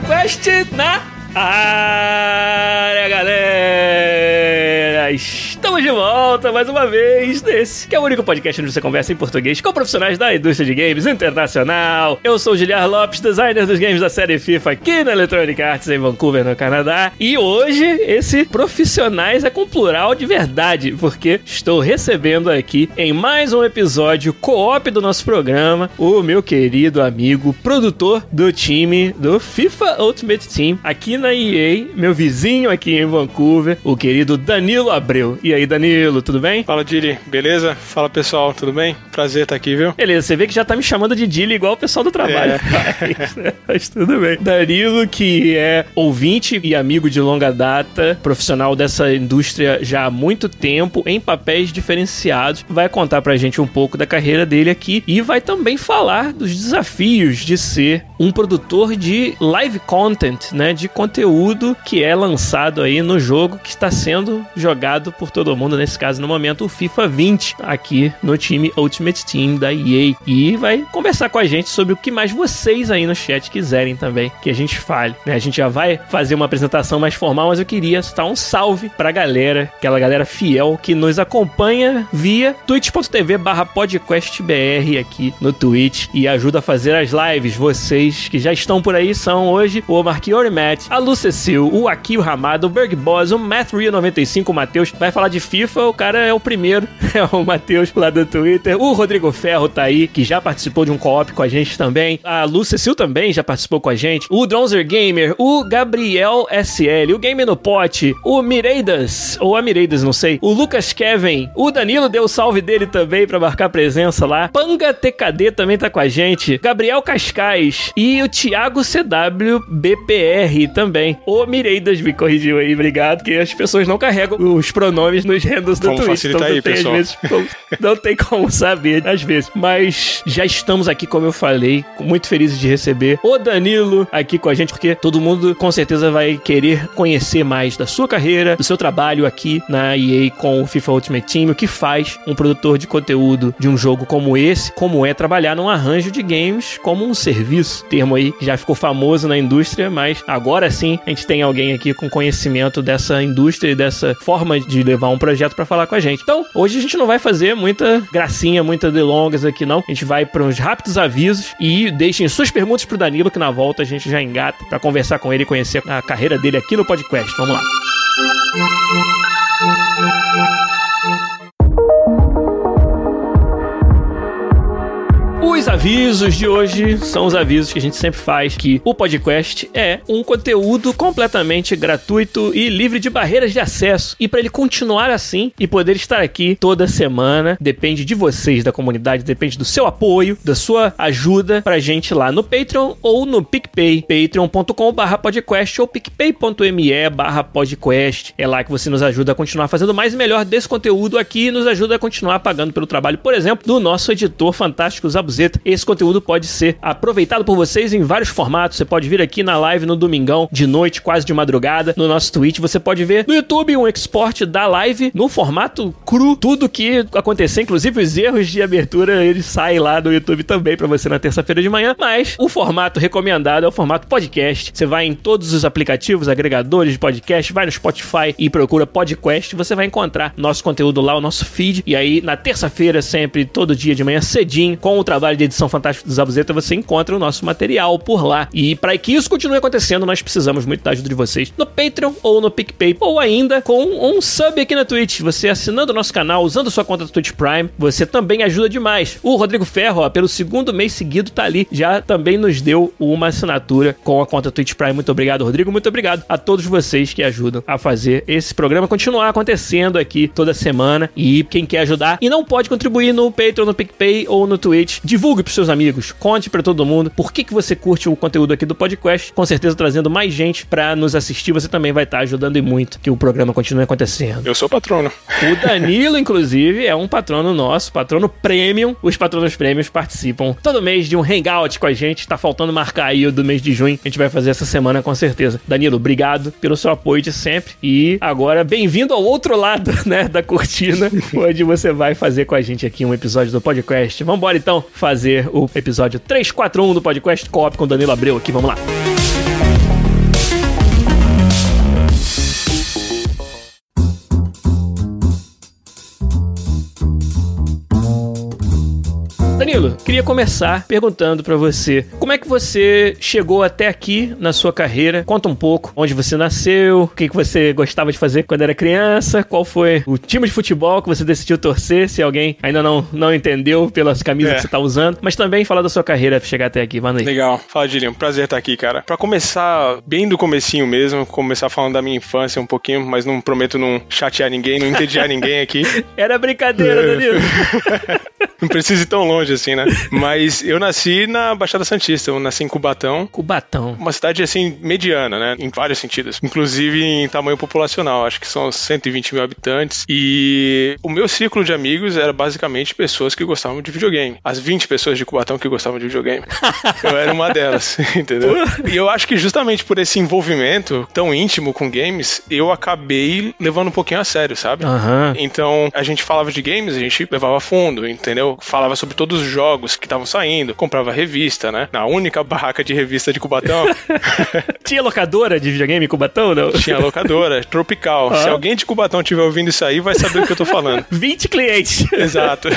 Podcast na área, galera! Estamos de volta mais uma vez nesse, que é o único podcast onde você conversa em português com profissionais da indústria de games internacional. Eu sou o Giliar Lopes, designer dos games da série FIFA aqui na Electronic Arts em Vancouver, no Canadá. E hoje esse profissionais é com plural de verdade, porque estou recebendo aqui em mais um episódio co-op do nosso programa o meu querido amigo, produtor do time do FIFA Ultimate Team aqui na EA, meu vizinho aqui em Vancouver, o querido Danilo Abreu. E aí, Danilo, tudo bem? Fala, Dili, beleza? Fala, pessoal, tudo bem? Prazer estar aqui, viu? Beleza, você vê que já tá me chamando de Dili igual o pessoal do trabalho. É. Mas, mas tudo bem. Danilo, que é ouvinte e amigo de longa data, profissional dessa indústria já há muito tempo, em papéis diferenciados, vai contar pra gente um pouco da carreira dele aqui e vai também falar dos desafios de ser um produtor de live content, né? De conteúdo que é lançado aí no jogo que está sendo jogado por todo mundo, nesse caso, no momento, o FIFA 20, aqui no time Ultimate Team da EA. E vai conversar com a gente sobre o que mais vocês aí no chat quiserem também que a gente fale. Né? A gente já vai fazer uma apresentação mais formal, mas eu queria dar um salve pra galera, aquela galera fiel que nos acompanha via twitch.tv barra podcastbr aqui no Twitch e ajuda a fazer as lives. Vocês que já estão por aí são hoje o Marquiori Matt, a Lu Cecil, o Akio Ramado, o Berg Boss, o Matt Rio 95, o Matheus. Vai falar de FIFA, o cara é o primeiro, é o Matheus lá do Twitter. O Rodrigo Ferro tá aí, que já participou de um co-op com a gente também. A Lu Cecil também já participou com a gente. O Dronzer Gamer, o Gabriel SL, o Game no Pote, o Mireidas, ou a Mireidas, não sei. O Lucas Kevin, o Danilo deu o salve dele também pra marcar presença lá. Panga TKD também tá com a gente. Gabriel Cascais e o Thiago CW BPR também. O Mireidas me corrigiu aí, obrigado, que as pessoas não carregam os pronomes nos handles do Vamos Twitter. facilitar não aí, pessoal. vezes, como- não tem como saber, às vezes. Mas já estamos aqui, como eu falei, muito felizes de receber o Danilo aqui com a gente, porque todo mundo com certeza vai querer conhecer mais da sua carreira, do seu trabalho aqui na EA com o FIFA Ultimate Team, o que faz um produtor de conteúdo de um jogo como esse, como é trabalhar num arranjo de games como um serviço. Termo aí que já ficou famoso na indústria, mas agora sim a gente tem alguém aqui com conhecimento dessa indústria e dessa forma de levar um projeto pra falar com a gente. Então, hoje a gente não vai fazer muita gracinha, muita delongas aqui não. A gente vai para uns rápidos avisos e deixem suas perguntas pro Danilo que na volta a gente já engata pra conversar com ele e conhecer a carreira dele aqui no podcast. Vamos lá. Os avisos de hoje são os avisos que a gente sempre faz que o podcast é um conteúdo completamente gratuito e livre de barreiras de acesso. E para ele continuar assim e poder estar aqui toda semana, depende de vocês da comunidade, depende do seu apoio, da sua ajuda pra gente lá no Patreon ou no PicPay, patreon.com/podcast ou picpay.me/podcast. É lá que você nos ajuda a continuar fazendo mais e melhor desse conteúdo aqui e nos ajuda a continuar pagando pelo trabalho, por exemplo, do nosso editor fantástico Zabuzeta. Esse conteúdo pode ser aproveitado por vocês em vários formatos. Você pode vir aqui na live no domingão, de noite, quase de madrugada, no nosso Twitch. Você pode ver no YouTube um export da live no formato cru. Tudo que acontecer, inclusive os erros de abertura, eles saem lá no YouTube também pra você na terça-feira de manhã. Mas o formato recomendado é o formato podcast. Você vai em todos os aplicativos, agregadores de podcast, vai no Spotify e procura podcast. Você vai encontrar nosso conteúdo lá, o nosso feed. E aí, na terça-feira, sempre, todo dia de manhã, cedinho, com o trabalho de edição fantástico do Zabuzeta, você encontra o nosso material por lá. E para que isso continue acontecendo, nós precisamos muito da ajuda de vocês no Patreon ou no PicPay, ou ainda com um sub aqui na Twitch. Você assinando o nosso canal, usando sua conta do Twitch Prime, você também ajuda demais. O Rodrigo Ferro, ó, pelo segundo mês seguido, tá ali. Já também nos deu uma assinatura com a conta Twitch Prime. Muito obrigado, Rodrigo. Muito obrigado a todos vocês que ajudam a fazer esse programa continuar acontecendo aqui toda semana. E quem quer ajudar e não pode contribuir no Patreon, no PicPay ou no Twitch, divulgue pros seus amigos, conte para todo mundo por que, que você curte o conteúdo aqui do podcast. Com certeza trazendo mais gente para nos assistir, você também vai estar tá ajudando e muito que o programa continue acontecendo. Eu sou patrono. O Danilo, inclusive, é um patrono nosso, patrono premium. Os patronos premiums participam todo mês de um hangout com a gente. Tá faltando marcar aí o do mês de junho. A gente vai fazer essa semana com certeza. Danilo, obrigado pelo seu apoio de sempre. E agora, bem-vindo ao outro lado, né, da cortina, onde você vai fazer com a gente aqui um episódio do podcast. Vambora então fazer o episódio 341 do podcast Coop com Danilo Abreu aqui. Vamos lá. Danilo, queria começar perguntando para você, como é que você chegou até aqui na sua carreira? Conta um pouco onde você nasceu, o que, que você gostava de fazer quando era criança, qual foi o time de futebol que você decidiu torcer, se alguém ainda não, não entendeu pelas camisas é. que você tá usando, mas também falar da sua carreira pra chegar até aqui, manda aí. Legal. Fala, Gillian, prazer estar aqui, cara. Pra começar bem do comecinho mesmo, começar falando da minha infância um pouquinho, mas não prometo não chatear ninguém, não entediar ninguém aqui. Era brincadeira, Danilo. não precisa ir tão longe assim, né? Mas eu nasci na Baixada Santista, eu nasci em Cubatão. Cubatão. Uma cidade, assim, mediana, né? Em vários sentidos. Inclusive em tamanho populacional, acho que são 120 mil habitantes. E o meu círculo de amigos era basicamente pessoas que gostavam de videogame. As 20 pessoas de Cubatão que gostavam de videogame. eu era uma delas, entendeu? E eu acho que justamente por esse envolvimento tão íntimo com games, eu acabei levando um pouquinho a sério, sabe? Uhum. Então, a gente falava de games, a gente levava a fundo, entendeu? Falava sobre todos os jogos que estavam saindo, comprava revista, né? Na única barraca de revista de Cubatão. Tinha locadora de videogame em Cubatão, não? Tinha locadora, tropical. Ah. Se alguém de Cubatão estiver ouvindo isso aí, vai saber o que eu tô falando. 20 clientes. Exato.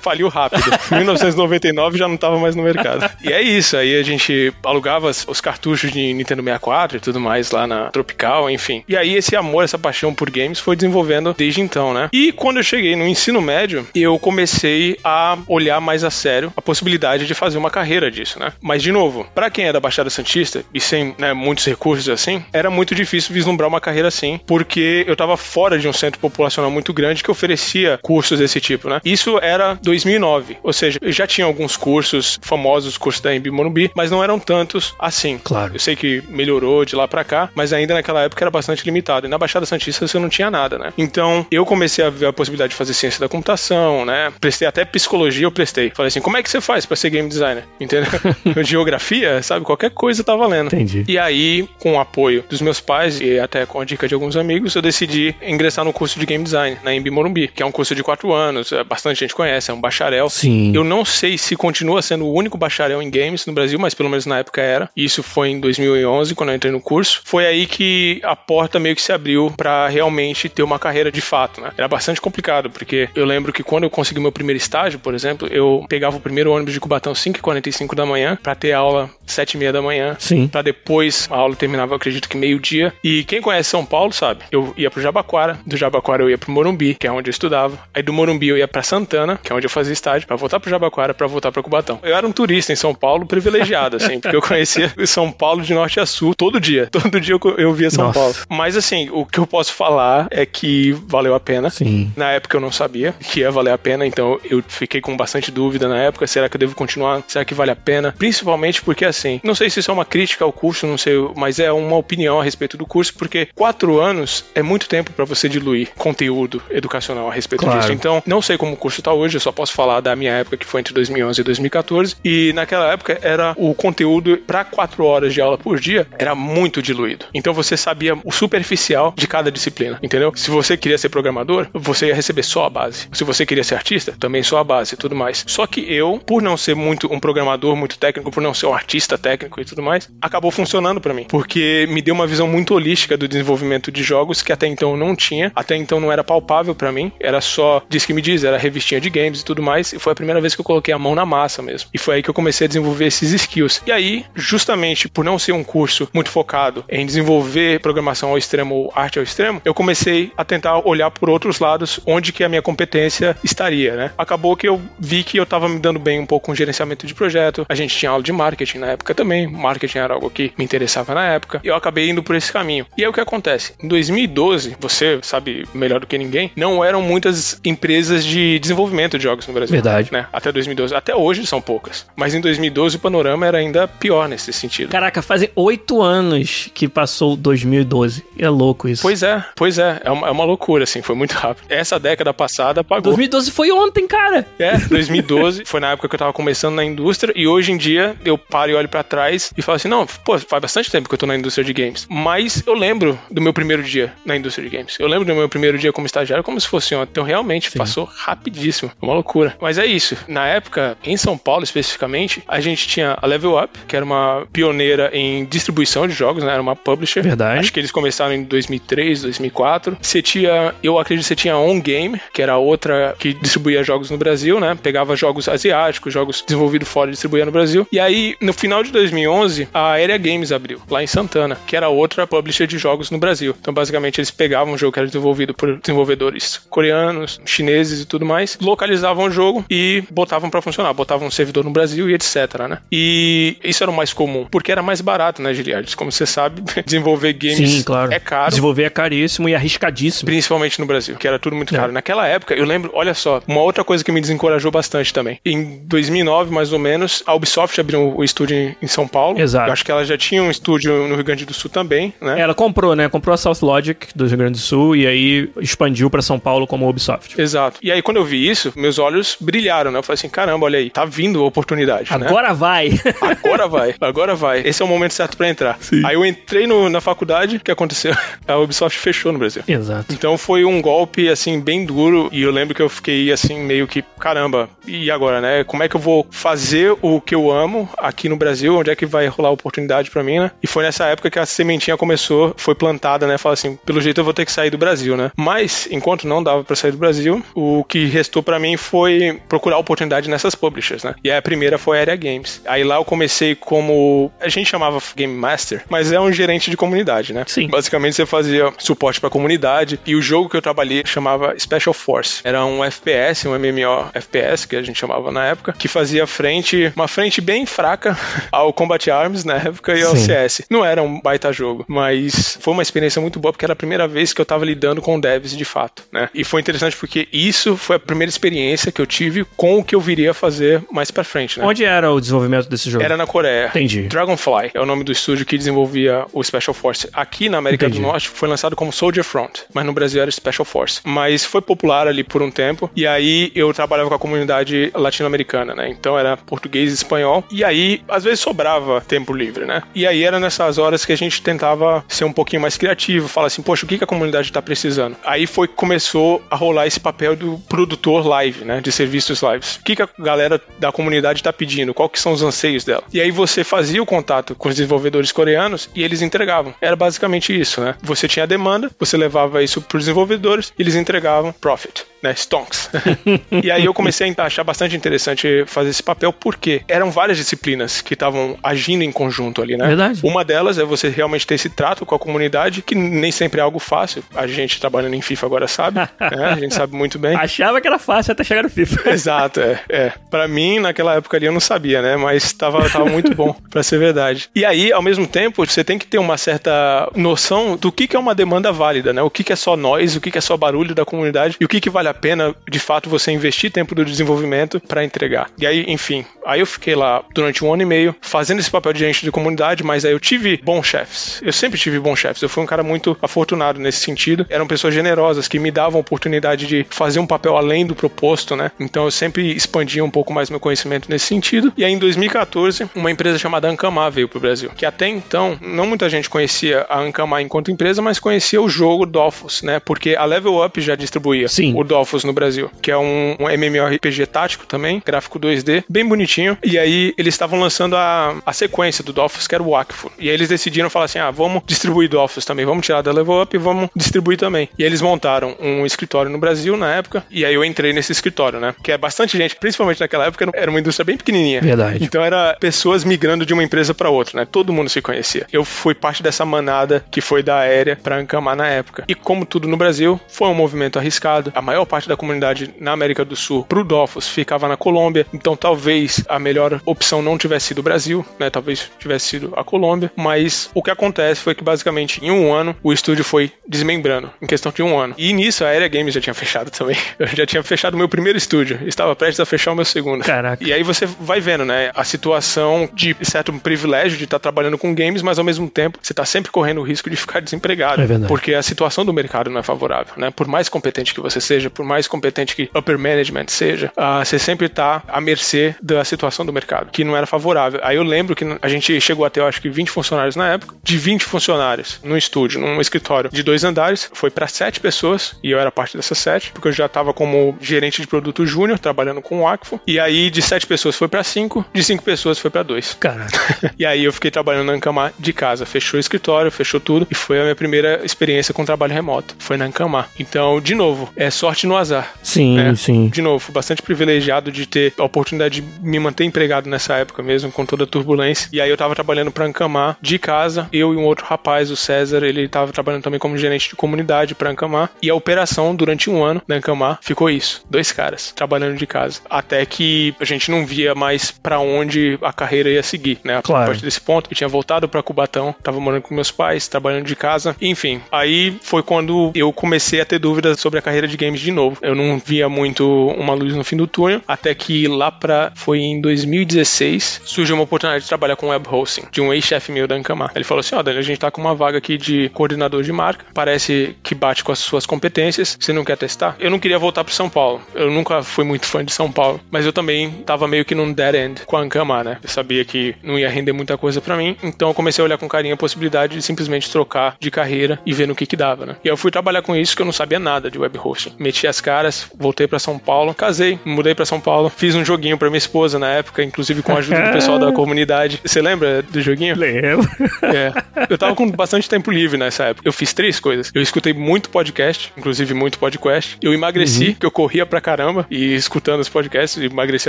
Faliu rápido. Em 1999 já não tava mais no mercado. E é isso, aí a gente alugava os cartuchos de Nintendo 64 e tudo mais lá na Tropical, enfim. E aí esse amor, essa paixão por games foi desenvolvendo desde então, né? E quando eu cheguei no ensino médio, eu comecei a olhar mais a sério a possibilidade de fazer uma carreira disso, né? Mas, de novo, para quem é da Baixada Santista e sem né, muitos recursos assim, era muito difícil vislumbrar uma carreira assim, porque eu tava fora de um centro populacional muito grande que oferecia cursos desse tipo, né? Isso era 2009, ou seja, eu já tinha alguns cursos famosos, cursos da Embi Morumbi, mas não eram tantos assim. Claro. Eu sei que melhorou de lá para cá, mas ainda naquela época era bastante limitado. E na Baixada Santista você não tinha nada, né? Então, eu comecei a ver a possibilidade de fazer ciência da computação, né? Prestei até psicologia, eu prestei. Falei assim, como é que você faz para ser game designer? Entendeu? Geografia, sabe? Qualquer coisa tá valendo. Entendi. E aí, com o apoio dos meus pais e até com a dica de alguns amigos, eu decidi ingressar no curso de game design na Embi Morumbi, que é um curso de quatro anos, é, bastante gente conhece, é um bacharel. Sim. Eu não sei se continua sendo o único bacharel em games no Brasil, mas pelo menos na época era. Isso foi em 2011, quando eu entrei no curso. Foi aí que a porta meio que se abriu para realmente ter uma carreira de fato, né? Era bastante complicado, porque eu lembro que quando eu consegui meu primeiro estágio, por exemplo, eu pegava o primeiro ônibus de Cubatão 5h45 da manhã para ter aula 7h30 da manhã. Sim. Pra depois a aula terminava, acredito que meio-dia. E quem conhece São Paulo sabe, eu ia pro Jabaquara, do Jabaquara eu ia pro Morumbi, que é onde eu estudava. Aí do Morumbi eu ia pra Santana, que é onde eu fazia estágio, para voltar pro Jabaquara, para voltar pra Cubatão. Eu era um turista em São Paulo privilegiado, assim, porque eu conhecia São Paulo de norte a sul todo dia. Todo dia eu, eu via São Nossa. Paulo. Mas assim, o que eu posso falar é que valeu a pena. Sim. Na época eu não sabia que ia valer a pena, então eu fiquei com bastante dúvida na época. Será que eu devo continuar? Será que vale a pena? Principalmente porque, assim, não sei se isso é uma crítica ao curso, não sei, mas é uma opinião a respeito do curso, porque quatro anos é muito tempo para você diluir conteúdo educacional a respeito Claro. disso. Então, não sei como o curso tá hoje, eu só posso falar da minha época, que foi entre 2011 e 2014. E naquela época era o conteúdo para quatro horas de aula por dia era muito diluído. Então você sabia o superficial de cada disciplina, entendeu? Se você queria ser programador, você ia receber só a base. Se você queria ser artista, também só a base e tudo mais. Só que eu, por não ser muito um programador muito técnico, por não ser um artista técnico e tudo mais, acabou funcionando para mim, porque me deu uma visão muito holística do desenvolvimento de jogos que até então eu não tinha, até então não era palpável para mim, era só diz que me diz, era revistinha de games e tudo mais, e foi a primeira vez que eu coloquei a mão na massa mesmo. E foi aí que eu comecei a desenvolver esses skills. E aí, justamente por não ser um curso muito focado em desenvolver programação ao extremo ou arte ao extremo, eu comecei a tentar olhar por outros lados onde que a minha competência estaria, né? Acabou que eu vi que eu eu tava me dando bem um pouco com gerenciamento de projeto. A gente tinha aula de marketing na época também. Marketing era algo que me interessava na época. E eu acabei indo por esse caminho. E aí o que acontece? Em 2012, você sabe melhor do que ninguém, não eram muitas empresas de desenvolvimento de jogos no Brasil. Verdade. Né? Até 2012. Até hoje são poucas. Mas em 2012 o panorama era ainda pior nesse sentido. Caraca, fazem oito anos que passou 2012. É louco isso. Pois é, pois é. É uma, é uma loucura, assim. Foi muito rápido. Essa década passada pagou. 2012 foi ontem, cara. É, 2012 foi na época que eu tava começando na indústria e hoje em dia eu paro e olho para trás e falo assim: não, pô, faz bastante tempo que eu tô na indústria de games. Mas eu lembro do meu primeiro dia na indústria de games. Eu lembro do meu primeiro dia como estagiário como se fosse ontem. Então realmente Sim. passou rapidíssimo. Uma loucura. Mas é isso. Na época, em São Paulo especificamente, a gente tinha a Level Up, que era uma pioneira em distribuição de jogos, né? Era uma publisher. Verdade. Acho que eles começaram em 2003, 2004. Você tinha, eu acredito que você tinha a On Game, que era outra que distribuía jogos no Brasil, né? Pegava jogos asiáticos, jogos desenvolvidos fora e distribuía no Brasil. E aí, no final de 2011, a Aérea Games abriu, lá em Santana, que era outra publisher de jogos no Brasil. Então, basicamente, eles pegavam um jogo que era desenvolvido por desenvolvedores coreanos, chineses e tudo mais, localizavam o jogo e botavam para funcionar, botavam um servidor no Brasil e etc, né? E isso era o mais comum, porque era mais barato, né, Giliardes? Como você sabe, desenvolver games Sim, claro. é caro. Desenvolver é caríssimo e arriscadíssimo. Principalmente no Brasil, que era tudo muito é. caro. Naquela época, eu lembro, olha só, uma outra coisa que me desencorajou bastante também. Em 2009, mais ou menos, a Ubisoft abriu o estúdio em São Paulo. Exato. Eu acho que ela já tinha um estúdio no Rio Grande do Sul também, né? Ela comprou, né? Comprou a South Logic do Rio Grande do Sul e aí expandiu para São Paulo como Ubisoft. Exato. E aí quando eu vi isso, meus olhos brilharam, né? Eu falei assim, caramba, olha aí, tá vindo a oportunidade, né? Agora né? vai. Agora vai. Agora vai. Esse é o momento certo para entrar. Sim. Aí eu entrei no, na faculdade, o que aconteceu? A Ubisoft fechou no Brasil. Exato. Então foi um golpe assim bem duro e eu lembro que eu fiquei assim meio que, caramba, e agora, né? Como é que eu vou fazer o que eu amo aqui no Brasil? Onde é que vai rolar oportunidade para mim, né? E foi nessa época que a sementinha começou, foi plantada, né? Fala assim, pelo jeito eu vou ter que sair do Brasil, né? Mas enquanto não dava para sair do Brasil, o que restou para mim foi procurar oportunidade nessas publishers, né? E a primeira foi a Area Games. Aí lá eu comecei como a gente chamava Game Master, mas é um gerente de comunidade, né? Sim. Basicamente você fazia suporte para comunidade e o jogo que eu trabalhei chamava Special Force. Era um FPS, um MMO FPS que a gente chamava na época, que fazia frente, uma frente bem fraca ao Combat Arms na época e ao Sim. CS. Não era um baita jogo, mas foi uma experiência muito boa porque era a primeira vez que eu tava lidando com devs de fato, né? E foi interessante porque isso foi a primeira experiência que eu tive com o que eu viria a fazer mais para frente, né? Onde era o desenvolvimento desse jogo? Era na Coreia. Entendi. Dragonfly é o nome do estúdio que desenvolvia o Special Force. Aqui na América Entendi. do Norte foi lançado como Soldier Front, mas no Brasil era Special Force. Mas foi popular ali por um tempo e aí eu trabalhava com a comunidade latino-americana, né? Então era português e espanhol e aí às vezes sobrava tempo livre, né? E aí era nessas horas que a gente tentava ser um pouquinho mais criativo, falar assim, poxa, o que, que a comunidade está precisando? Aí foi que começou a rolar esse papel do produtor live, né? De serviços lives. O que, que a galera da comunidade está pedindo? Qual que são os anseios dela? E aí você fazia o contato com os desenvolvedores coreanos e eles entregavam. Era basicamente isso, né? Você tinha a demanda, você levava isso para os desenvolvedores, eles entregavam profit né, stonks. e aí eu comecei a achar bastante interessante fazer esse papel, porque eram várias disciplinas que estavam agindo em conjunto ali, né? Verdade. Uma delas é você realmente ter esse trato com a comunidade, que nem sempre é algo fácil. A gente trabalhando em FIFA agora sabe, né? A gente sabe muito bem. Achava que era fácil até chegar no FIFA. Exato, é. é. Pra mim, naquela época ali, eu não sabia, né? Mas tava, tava muito bom, pra ser verdade. E aí, ao mesmo tempo, você tem que ter uma certa noção do que, que é uma demanda válida, né? O que, que é só nós, o que, que é só barulho da comunidade e o que, que vale a pena, de fato, você investir tempo do desenvolvimento para entregar. E aí, enfim, aí eu fiquei lá durante um ano e meio fazendo esse papel de agente de comunidade, mas aí eu tive bons chefes. Eu sempre tive bons chefes. Eu fui um cara muito afortunado nesse sentido. Eram pessoas generosas que me davam a oportunidade de fazer um papel além do proposto, né? Então eu sempre expandia um pouco mais meu conhecimento nesse sentido. E aí em 2014, uma empresa chamada Ancamar veio pro Brasil, que até então não muita gente conhecia a Ancamar enquanto empresa, mas conhecia o jogo Dofus, né? Porque a Level Up já distribuía Sim. o Dofus no Brasil, que é um, um MMORPG tático também, gráfico 2D, bem bonitinho. E aí eles estavam lançando a, a sequência do Dofus, que era o Wakfu. E aí eles decidiram falar assim: ah, vamos distribuir Dofus também, vamos tirar da Level Up e vamos distribuir também. E eles montaram um escritório no Brasil na época, e aí eu entrei nesse escritório, né? Que é bastante gente, principalmente naquela época, era uma indústria bem pequenininha. Verdade. Então era pessoas migrando de uma empresa para outra, né? Todo mundo se conhecia. Eu fui parte dessa manada que foi da aérea para Ancamar na época. E como tudo no Brasil, foi um movimento arriscado. A maior maior parte da comunidade na América do Sul pro Dofus ficava na Colômbia, então talvez a melhor opção não tivesse sido o Brasil, né? Talvez tivesse sido a Colômbia, mas o que acontece foi que basicamente em um ano o estúdio foi desmembrando, em questão de um ano. E nisso a Area Games já tinha fechado também. Eu já tinha fechado o meu primeiro estúdio, estava prestes a fechar o meu segundo. Caraca. E aí você vai vendo, né, a situação de certo privilégio de estar tá trabalhando com games, mas ao mesmo tempo você está sempre correndo o risco de ficar desempregado. É verdade. Porque a situação do mercado não é favorável, né? Por mais competente que você seja, por mais competente que upper management seja, uh, você sempre está à mercê da situação do mercado, que não era favorável. Aí eu lembro que a gente chegou até, eu acho que 20 funcionários na época. De 20 funcionários no estúdio, num escritório de dois andares, foi para sete pessoas, e eu era parte dessas sete, porque eu já estava como gerente de produto júnior, trabalhando com o Acfo. E aí de sete pessoas foi para cinco, de cinco pessoas foi para dois. Caraca. e aí eu fiquei trabalhando na Ancamar de casa. Fechou o escritório, fechou tudo, e foi a minha primeira experiência com trabalho remoto. Foi na Ancamar. Então, de novo, é sorte no azar. Sim, né? sim. De novo, bastante privilegiado de ter a oportunidade de me manter empregado nessa época mesmo, com toda a turbulência. E aí eu tava trabalhando pra Ancamar de casa, eu e um outro rapaz, o César, ele tava trabalhando também como gerente de comunidade pra Ancamar. E a operação, durante um ano na Ancamar, ficou isso. Dois caras trabalhando de casa. Até que a gente não via mais para onde a carreira ia seguir, né? Claro. A partir desse ponto, eu tinha voltado para Cubatão, tava morando com meus pais, trabalhando de casa. Enfim, aí foi quando eu comecei a ter dúvidas sobre a carreira de games de novo. Eu não via muito uma luz no fim do até que lá pra. foi em 2016, surgiu uma oportunidade de trabalhar com web hosting, de um ex-chefe meu da Ancamar. Ele falou assim: ó, oh, Daniel, a gente tá com uma vaga aqui de coordenador de marca, parece que bate com as suas competências, você não quer testar? Eu não queria voltar para São Paulo, eu nunca fui muito fã de São Paulo, mas eu também tava meio que num dead end com a Ancamar, né? Eu sabia que não ia render muita coisa para mim, então eu comecei a olhar com carinho a possibilidade de simplesmente trocar de carreira e ver no que que dava, né? E eu fui trabalhar com isso que eu não sabia nada de web hosting. Meti as caras, voltei para São Paulo, casei, mudei para São Paulo, fiz um joguinho para minha esposa na época, inclusive com a ajuda do pessoal da comunidade. Você lembra do joguinho? Lembro. É. Eu tava com bastante tempo livre nessa época. Eu fiz três coisas. Eu escutei muito podcast, inclusive muito podcast. Eu emagreci, uhum. que eu corria pra caramba e escutando os podcasts, emagreci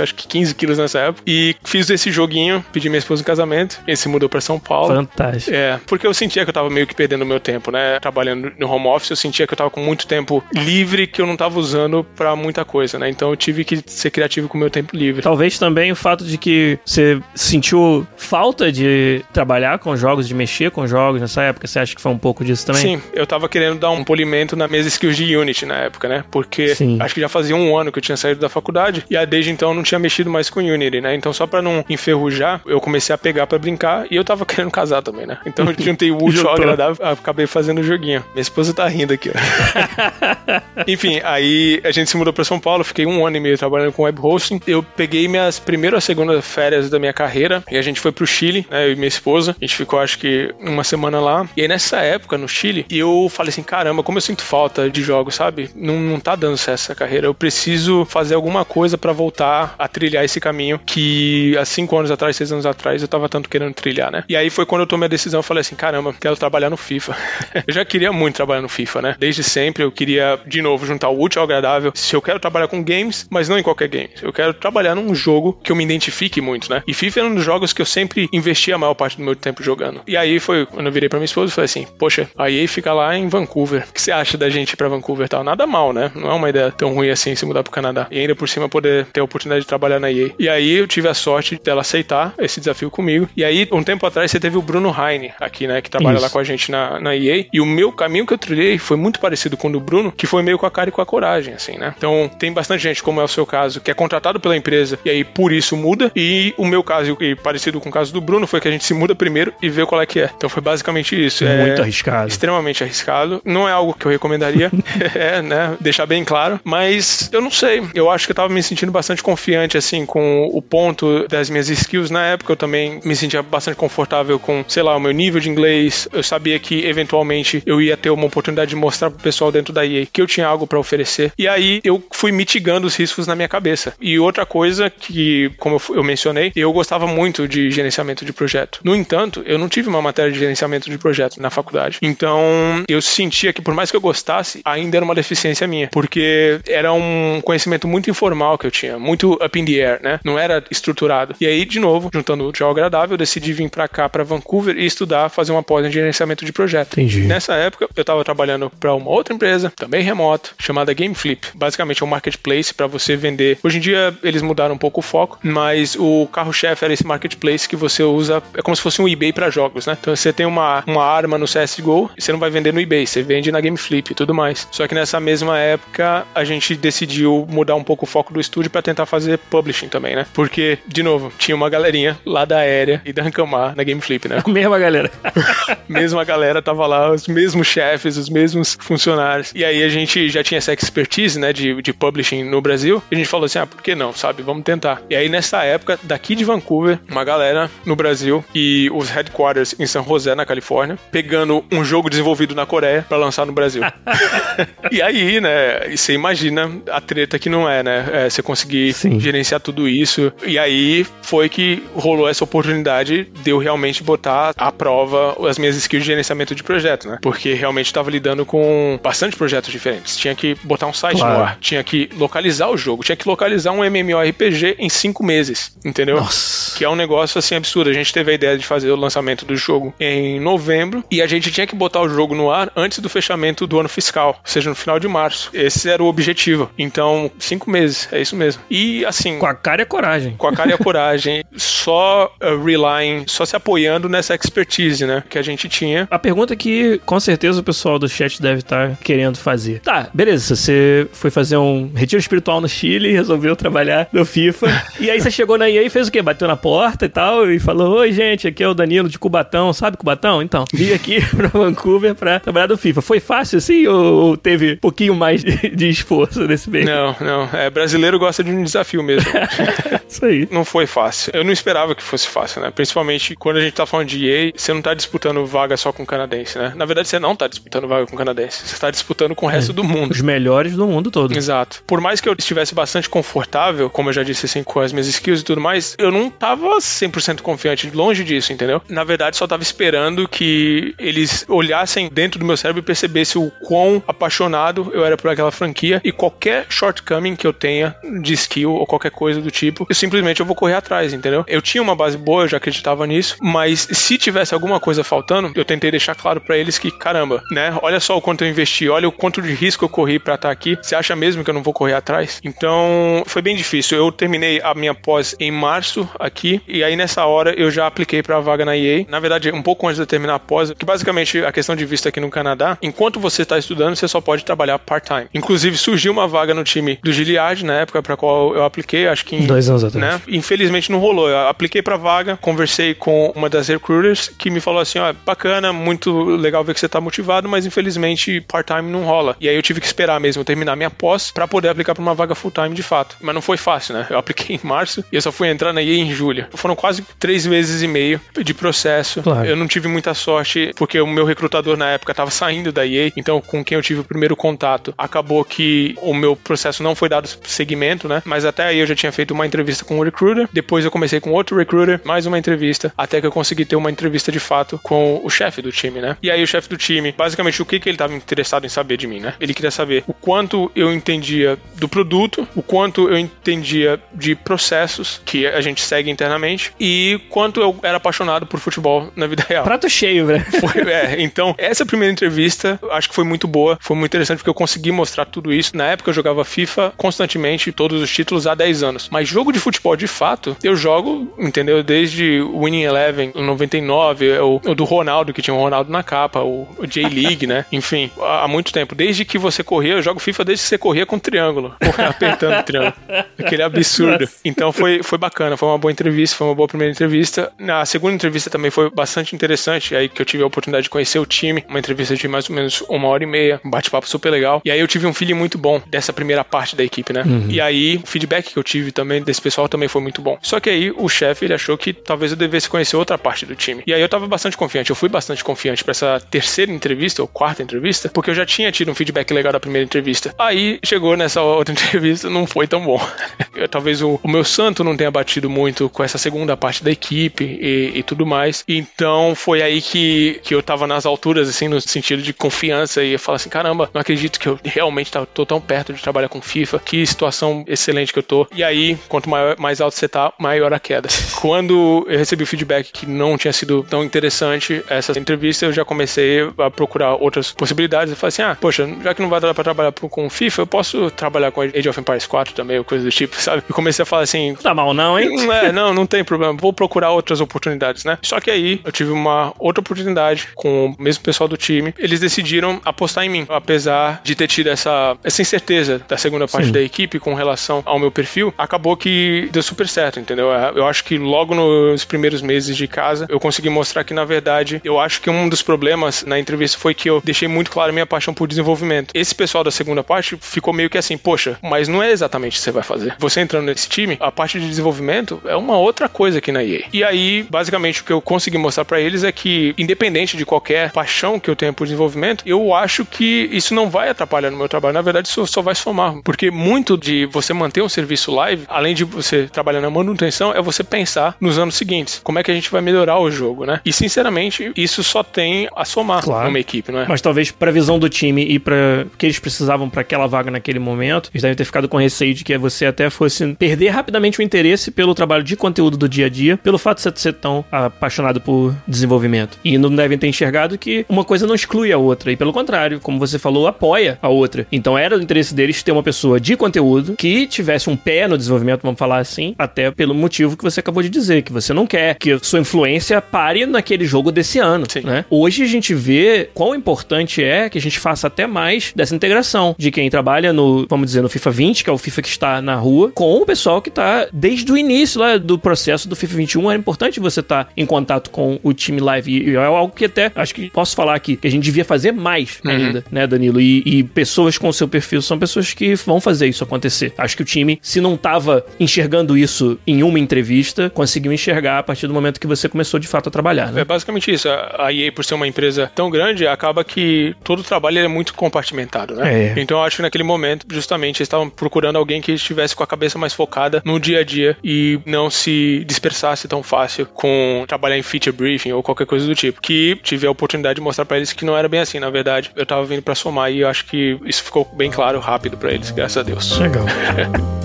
acho que 15 quilos nessa época. E fiz esse joguinho, pedi minha esposa em casamento, ele se mudou pra São Paulo. Fantástico. É, porque eu sentia que eu tava meio que perdendo meu tempo, né? Trabalhando no home office, eu sentia que eu tava com muito tempo livre que eu não tava usando pra muita coisa, né? Então eu tive que ser criativo com o meu tempo livre. Talvez também o fato de que você sentiu falta de trabalhar com jogos, de mexer com jogos nessa época, você acha que foi um pouco disso também? Sim, eu tava querendo dar um polimento nas minhas skills de Unity na época, né? Porque Sim. acho que já fazia um ano que eu tinha saído da faculdade e desde então eu não tinha mexido mais com Unity, né? Então só pra não enferrujar, eu comecei a pegar para brincar e eu tava querendo casar também, né? Então eu juntei o útil ao agradável, acabei fazendo o joguinho. Minha esposa tá rindo aqui, ó. Enfim, aí a gente se mudou pra São Paulo, fiquei um ano e meio trabalhando com web hosting. Eu peguei minhas primeiras segundas férias da minha carreira e a gente foi pro Chile, né? Eu e minha esposa. A gente ficou acho que uma semana lá. E aí nessa época, no Chile, eu falei assim: caramba, como eu sinto falta de jogos, sabe? Não, não tá dando certo essa carreira. Eu preciso fazer alguma coisa para voltar a trilhar esse caminho que há cinco anos atrás, seis anos atrás, eu tava tanto querendo trilhar, né? E aí foi quando eu tomei a decisão, eu falei assim: caramba, quero trabalhar no FIFA. eu já queria muito trabalhar no FIFA, né? Desde sempre eu queria, de novo, juntar o útil ao agradável. Se eu quero trabalhar com games, mas não qualquer game. Eu quero trabalhar num jogo que eu me identifique muito, né? E FIFA era um dos jogos que eu sempre investi a maior parte do meu tempo jogando. E aí foi quando eu virei pra minha esposa e falei assim: Poxa, a EA fica lá em Vancouver. O que você acha da gente ir pra Vancouver e tal? Nada mal, né? Não é uma ideia tão ruim assim se mudar pro Canadá. E ainda por cima poder ter a oportunidade de trabalhar na EA. E aí eu tive a sorte dela aceitar esse desafio comigo. E aí, um tempo atrás, você teve o Bruno Heine aqui, né? Que trabalha Isso. lá com a gente na, na EA. E o meu caminho que eu trilhei foi muito parecido com o do Bruno, que foi meio com a cara e com a coragem, assim, né? Então, tem bastante gente, como é o seu caso, que é contratado pela empresa e aí por isso muda. E o meu caso, e parecido com o caso do Bruno, foi que a gente se muda primeiro e vê qual é que é. Então foi basicamente isso. Muito é arriscado. Extremamente arriscado. Não é algo que eu recomendaria, é, né? Deixar bem claro. Mas eu não sei. Eu acho que eu tava me sentindo bastante confiante, assim, com o ponto das minhas skills. Na época eu também me sentia bastante confortável com, sei lá, o meu nível de inglês. Eu sabia que eventualmente eu ia ter uma oportunidade de mostrar pro pessoal dentro da EA que eu tinha algo para oferecer. E aí eu fui mitigando os riscos na minha cabeça. E outra coisa que, como eu mencionei, eu gostava muito de gerenciamento de projeto. No entanto, eu não tive uma matéria de gerenciamento de projeto na faculdade. Então, eu sentia que por mais que eu gostasse, ainda era uma deficiência minha, porque era um conhecimento muito informal que eu tinha, muito up in the air, né? Não era estruturado. E aí, de novo, juntando o ao agradável, eu decidi vir para cá, para Vancouver e estudar, fazer uma pós em gerenciamento de projeto. Entendi. Nessa época, eu estava trabalhando para uma outra empresa, também remoto, chamada chamada Game Flip. Basicamente é um marketplace para você vender. Hoje em dia eles mudaram um pouco o foco, mas o carro-chefe era esse marketplace que você usa, é como se fosse um eBay para jogos, né? Então você tem uma, uma arma no CSGO, você não vai vender no eBay, você vende na Game Flip e tudo mais. Só que nessa mesma época a gente decidiu mudar um pouco o foco do estúdio para tentar fazer publishing também, né? Porque, de novo, tinha uma galerinha lá da Aérea e da Ancamar na Game Flip, né? A mesma galera. mesma galera tava lá, os mesmos chefes, os mesmos funcionários. E aí a gente já tinha essa expertise, né, de, de publishing no Brasil. E a gente falou assim, ah, por que não, sabe? Vamos tentar. E aí nessa época, daqui de Vancouver, uma galera no Brasil e os headquarters em San José, na Califórnia, pegando um jogo desenvolvido na Coreia para lançar no Brasil. e aí, né, você imagina a treta que não é, né? É, você conseguir Sim. gerenciar tudo isso. E aí foi que rolou essa oportunidade de eu realmente botar à prova as minhas skills de gerenciamento de projeto, né? Porque realmente estava lidando com bastante projetos diferentes. Tinha que botar um site claro. no ar, tinha que localizar o jogo, tinha que localizar um MMORPG em cinco meses, entendeu? Nossa. Que é um negócio assim absurdo. A gente teve a ideia de fazer o lançamento do jogo em novembro e a gente tinha que botar o jogo no ar antes do fechamento do ano fiscal, ou seja, no final de março. Esse era o objetivo. Então, cinco meses, é isso mesmo. E assim. Com a cara e a coragem. Com a cara e a coragem. só uh, relying, só se apoiando nessa expertise, né? Que a gente tinha. A pergunta que com certeza o pessoal do chat deve estar querendo fazer. Tá, beleza. Você foi fazer um retiro espiritual no Chile, resolveu trabalhar no FIFA. e aí você chegou na EA e fez o quê? Bateu na porta e tal e falou: Oi, gente, aqui é o Danilo de Cubatão. Sabe Cubatão? Então, vim aqui pra Vancouver pra trabalhar no FIFA. Foi fácil assim ou teve um pouquinho mais de, de esforço nesse meio? Não, não. É, brasileiro gosta de um desafio mesmo. Isso aí. Não foi fácil. Eu não esperava que fosse fácil, né? Principalmente quando a gente tá falando de EA, você não tá disputando vaga só com canadense, né? Na verdade, você não tá disputando vaga com canadense. Você tá disputando com o resto é, do mundo. Os melhores do mundo todo. Exato. Por mais que eu estivesse bastante confortável, como eu já disse assim, com as minhas skills e tudo mais, eu não tava 100% confiante, longe disso, entendeu? Na verdade, só tava esperando que eles olhassem dentro do meu cérebro e percebessem o quão apaixonado eu era por aquela franquia e qualquer shortcoming que eu tenha de skill ou qualquer coisa do tipo, eu simplesmente eu vou correr atrás, entendeu? Eu tinha uma base boa, eu já acreditava nisso, mas se tivesse alguma coisa faltando, eu tentei deixar claro para eles que, caramba, né? Olha só o quanto eu investi, olha o quanto de risco eu corri para estar tá aqui. Você acha mesmo que eu não vou correr atrás? Então, foi bem difícil. Eu terminei a minha pós em março aqui e aí nessa hora eu já apliquei para a vaga na EA. Na verdade, um pouco antes de terminar a pós, que basicamente a questão de visto aqui no Canadá, enquanto você está estudando, você só pode trabalhar part-time. Inclusive, surgiu uma vaga no time do Giliard na época para qual eu apliquei, acho que em, dois anos atrás. Né? Infelizmente não rolou. Eu apliquei para vaga, conversei com uma das recruiters que me falou assim: ó, bacana, muito legal ver que você tá motivado, mas infelizmente part-time não rola. E aí eu tive que esperar mesmo terminar minha pós para poder aplicar para uma vaga full-time de fato. Mas não foi fácil, né? Eu apliquei em março e eu só fui entrar na EA em julho. Foram quase três meses e meio de processo. Claro. Eu não tive muita sorte porque o meu recrutador na época estava saindo da EA, então com quem eu tive o primeiro contato, acabou que o meu processo não foi dado seguimento, né? Mas até aí eu já tinha feito uma entrevista com um recruiter, depois eu comecei com outro recruiter, mais uma entrevista, até que eu consegui ter uma entrevista de fato com o chefe do time, né? E aí o chefe do time, basicamente o que, que ele estava interessado em saber de mim, né? Ele queria saber o quanto eu entendia do produto, o quanto eu entendia de processos que a gente segue internamente e quanto eu era apaixonado por futebol na vida real. Prato cheio, velho. É, então, essa primeira entrevista acho que foi muito boa, foi muito interessante porque eu consegui mostrar tudo isso. Na época eu jogava FIFA constantemente, todos os títulos há 10 anos. Mas jogo de futebol de fato, eu jogo, entendeu? Desde o Winning Eleven em 99, o, o do Ronaldo, que tinha o Ronaldo na capa, o, o J-League, né? Enfim, há muito tempo. Desde que você corria, eu jogo FIFA desde que você corria com triângulo, apertando o triângulo. Aquele absurdo. Nossa. Então foi, foi bacana, foi uma boa entrevista, foi uma boa primeira entrevista. Na segunda entrevista também foi bastante interessante, aí que eu tive a oportunidade de conhecer o time, uma entrevista de mais ou menos uma hora e meia, um bate-papo super legal. E aí eu tive um feeling muito bom dessa primeira parte da equipe, né? Uhum. E aí o feedback que eu tive também desse pessoal também foi muito bom. Só que aí o chefe ele achou que talvez eu devesse conhecer outra parte do time. E aí eu tava bastante confiante, eu fui bastante confiante para essa terceira entrevista ou quarta entrevista, porque eu já tinha tido um feedback legal da primeira entrevista. Aí chegou nessa outra entrevista, não foi tão bom. Talvez o, o, meu santo não tenha batido muito com essa segunda parte da equipe e, e, tudo mais. Então foi aí que, que eu tava nas alturas, assim, no sentido de confiança e eu falar assim: caramba, não acredito que eu realmente tá, tô tão perto de trabalhar com FIFA, que situação excelente que eu tô. E aí, quanto maior, mais alto você tá, maior a queda. Quando eu recebi o feedback que não tinha sido tão interessante essa entrevista, eu já comecei a procurar outras possibilidades. Eu falei assim: ah, poxa, já que não vai dar pra trabalhar trabalhar com FIFA, eu posso trabalhar com Age of Empires 4 também, ou coisa do tipo, sabe? Eu comecei a falar assim. Tá mal, não, hein? Não, é, não, não tem problema. Vou procurar outras oportunidades, né? Só que aí eu tive uma outra oportunidade com o mesmo pessoal do time. Eles decidiram apostar em mim, apesar de ter tido essa, essa incerteza da segunda parte Sim. da equipe com relação ao meu perfil. Acabou que deu super certo, entendeu? É, eu acho que logo nos primeiros meses de casa eu consegui mostrar que, na verdade, eu acho que um dos problemas na entrevista foi que eu deixei muito claro a minha paixão por desenvolvimento. Esse pessoal da segunda parte ficou meio que assim, poxa, mas não é exatamente o que você vai fazer. Você entrando nesse time, a parte de desenvolvimento é uma outra coisa aqui na EA. E aí, basicamente, o que eu consegui mostrar para eles é que, independente de qualquer paixão que eu tenha por desenvolvimento, eu acho que isso não vai atrapalhar no meu trabalho. Na verdade, isso só vai somar. Porque muito de você manter um serviço live, além de você trabalhar na manutenção, é você pensar nos anos seguintes. Como é que a gente vai melhorar o jogo, né? E, sinceramente, isso só tem a somar claro. numa equipe, não é? Mas talvez pra visão do time e para que eles precisavam para aquela vaga naquele momento, eles devem ter ficado com receio de que você até fosse perder rapidamente o interesse pelo trabalho de conteúdo do dia a dia, pelo fato de você ser tão apaixonado por desenvolvimento. E não devem ter enxergado que uma coisa não exclui a outra, e pelo contrário, como você falou, apoia a outra. Então era do interesse deles ter uma pessoa de conteúdo que tivesse um pé no desenvolvimento, vamos falar assim, até pelo motivo que você acabou de dizer, que você não quer que sua influência pare naquele jogo desse ano, Sim. né? Hoje a gente vê quão importante é que a gente faça até mais dessa integração de quem trabalha no, vamos dizer, no FIFA 20, que é o FIFA que está na rua, com o pessoal que está desde o início lá do processo do FIFA 21. É importante você estar tá em contato com o time live e é algo que até acho que posso falar aqui que a gente devia fazer mais uhum. ainda, né, Danilo? E, e, pessoas com o seu perfil são pessoas que vão fazer isso acontecer. Acho que o time, se não estava enxergando isso em uma entrevista, conseguiu enxergar a partir do momento que você começou de fato a trabalhar. Né? É basicamente isso. A EA, por ser uma empresa tão grande, acaba que todo o trabalho é muito compartimentado, né? É. Então eu acho que naquele momento, justamente, eles estavam procurando alguém que estivesse com a cabeça mais focada no dia a dia e não se dispersasse tão fácil com trabalhar em feature briefing ou qualquer coisa do tipo. Que tive a oportunidade de mostrar para eles que não era bem assim, na verdade. Eu tava vindo para somar e eu acho que isso ficou bem claro rápido para eles, graças a Deus. Legal.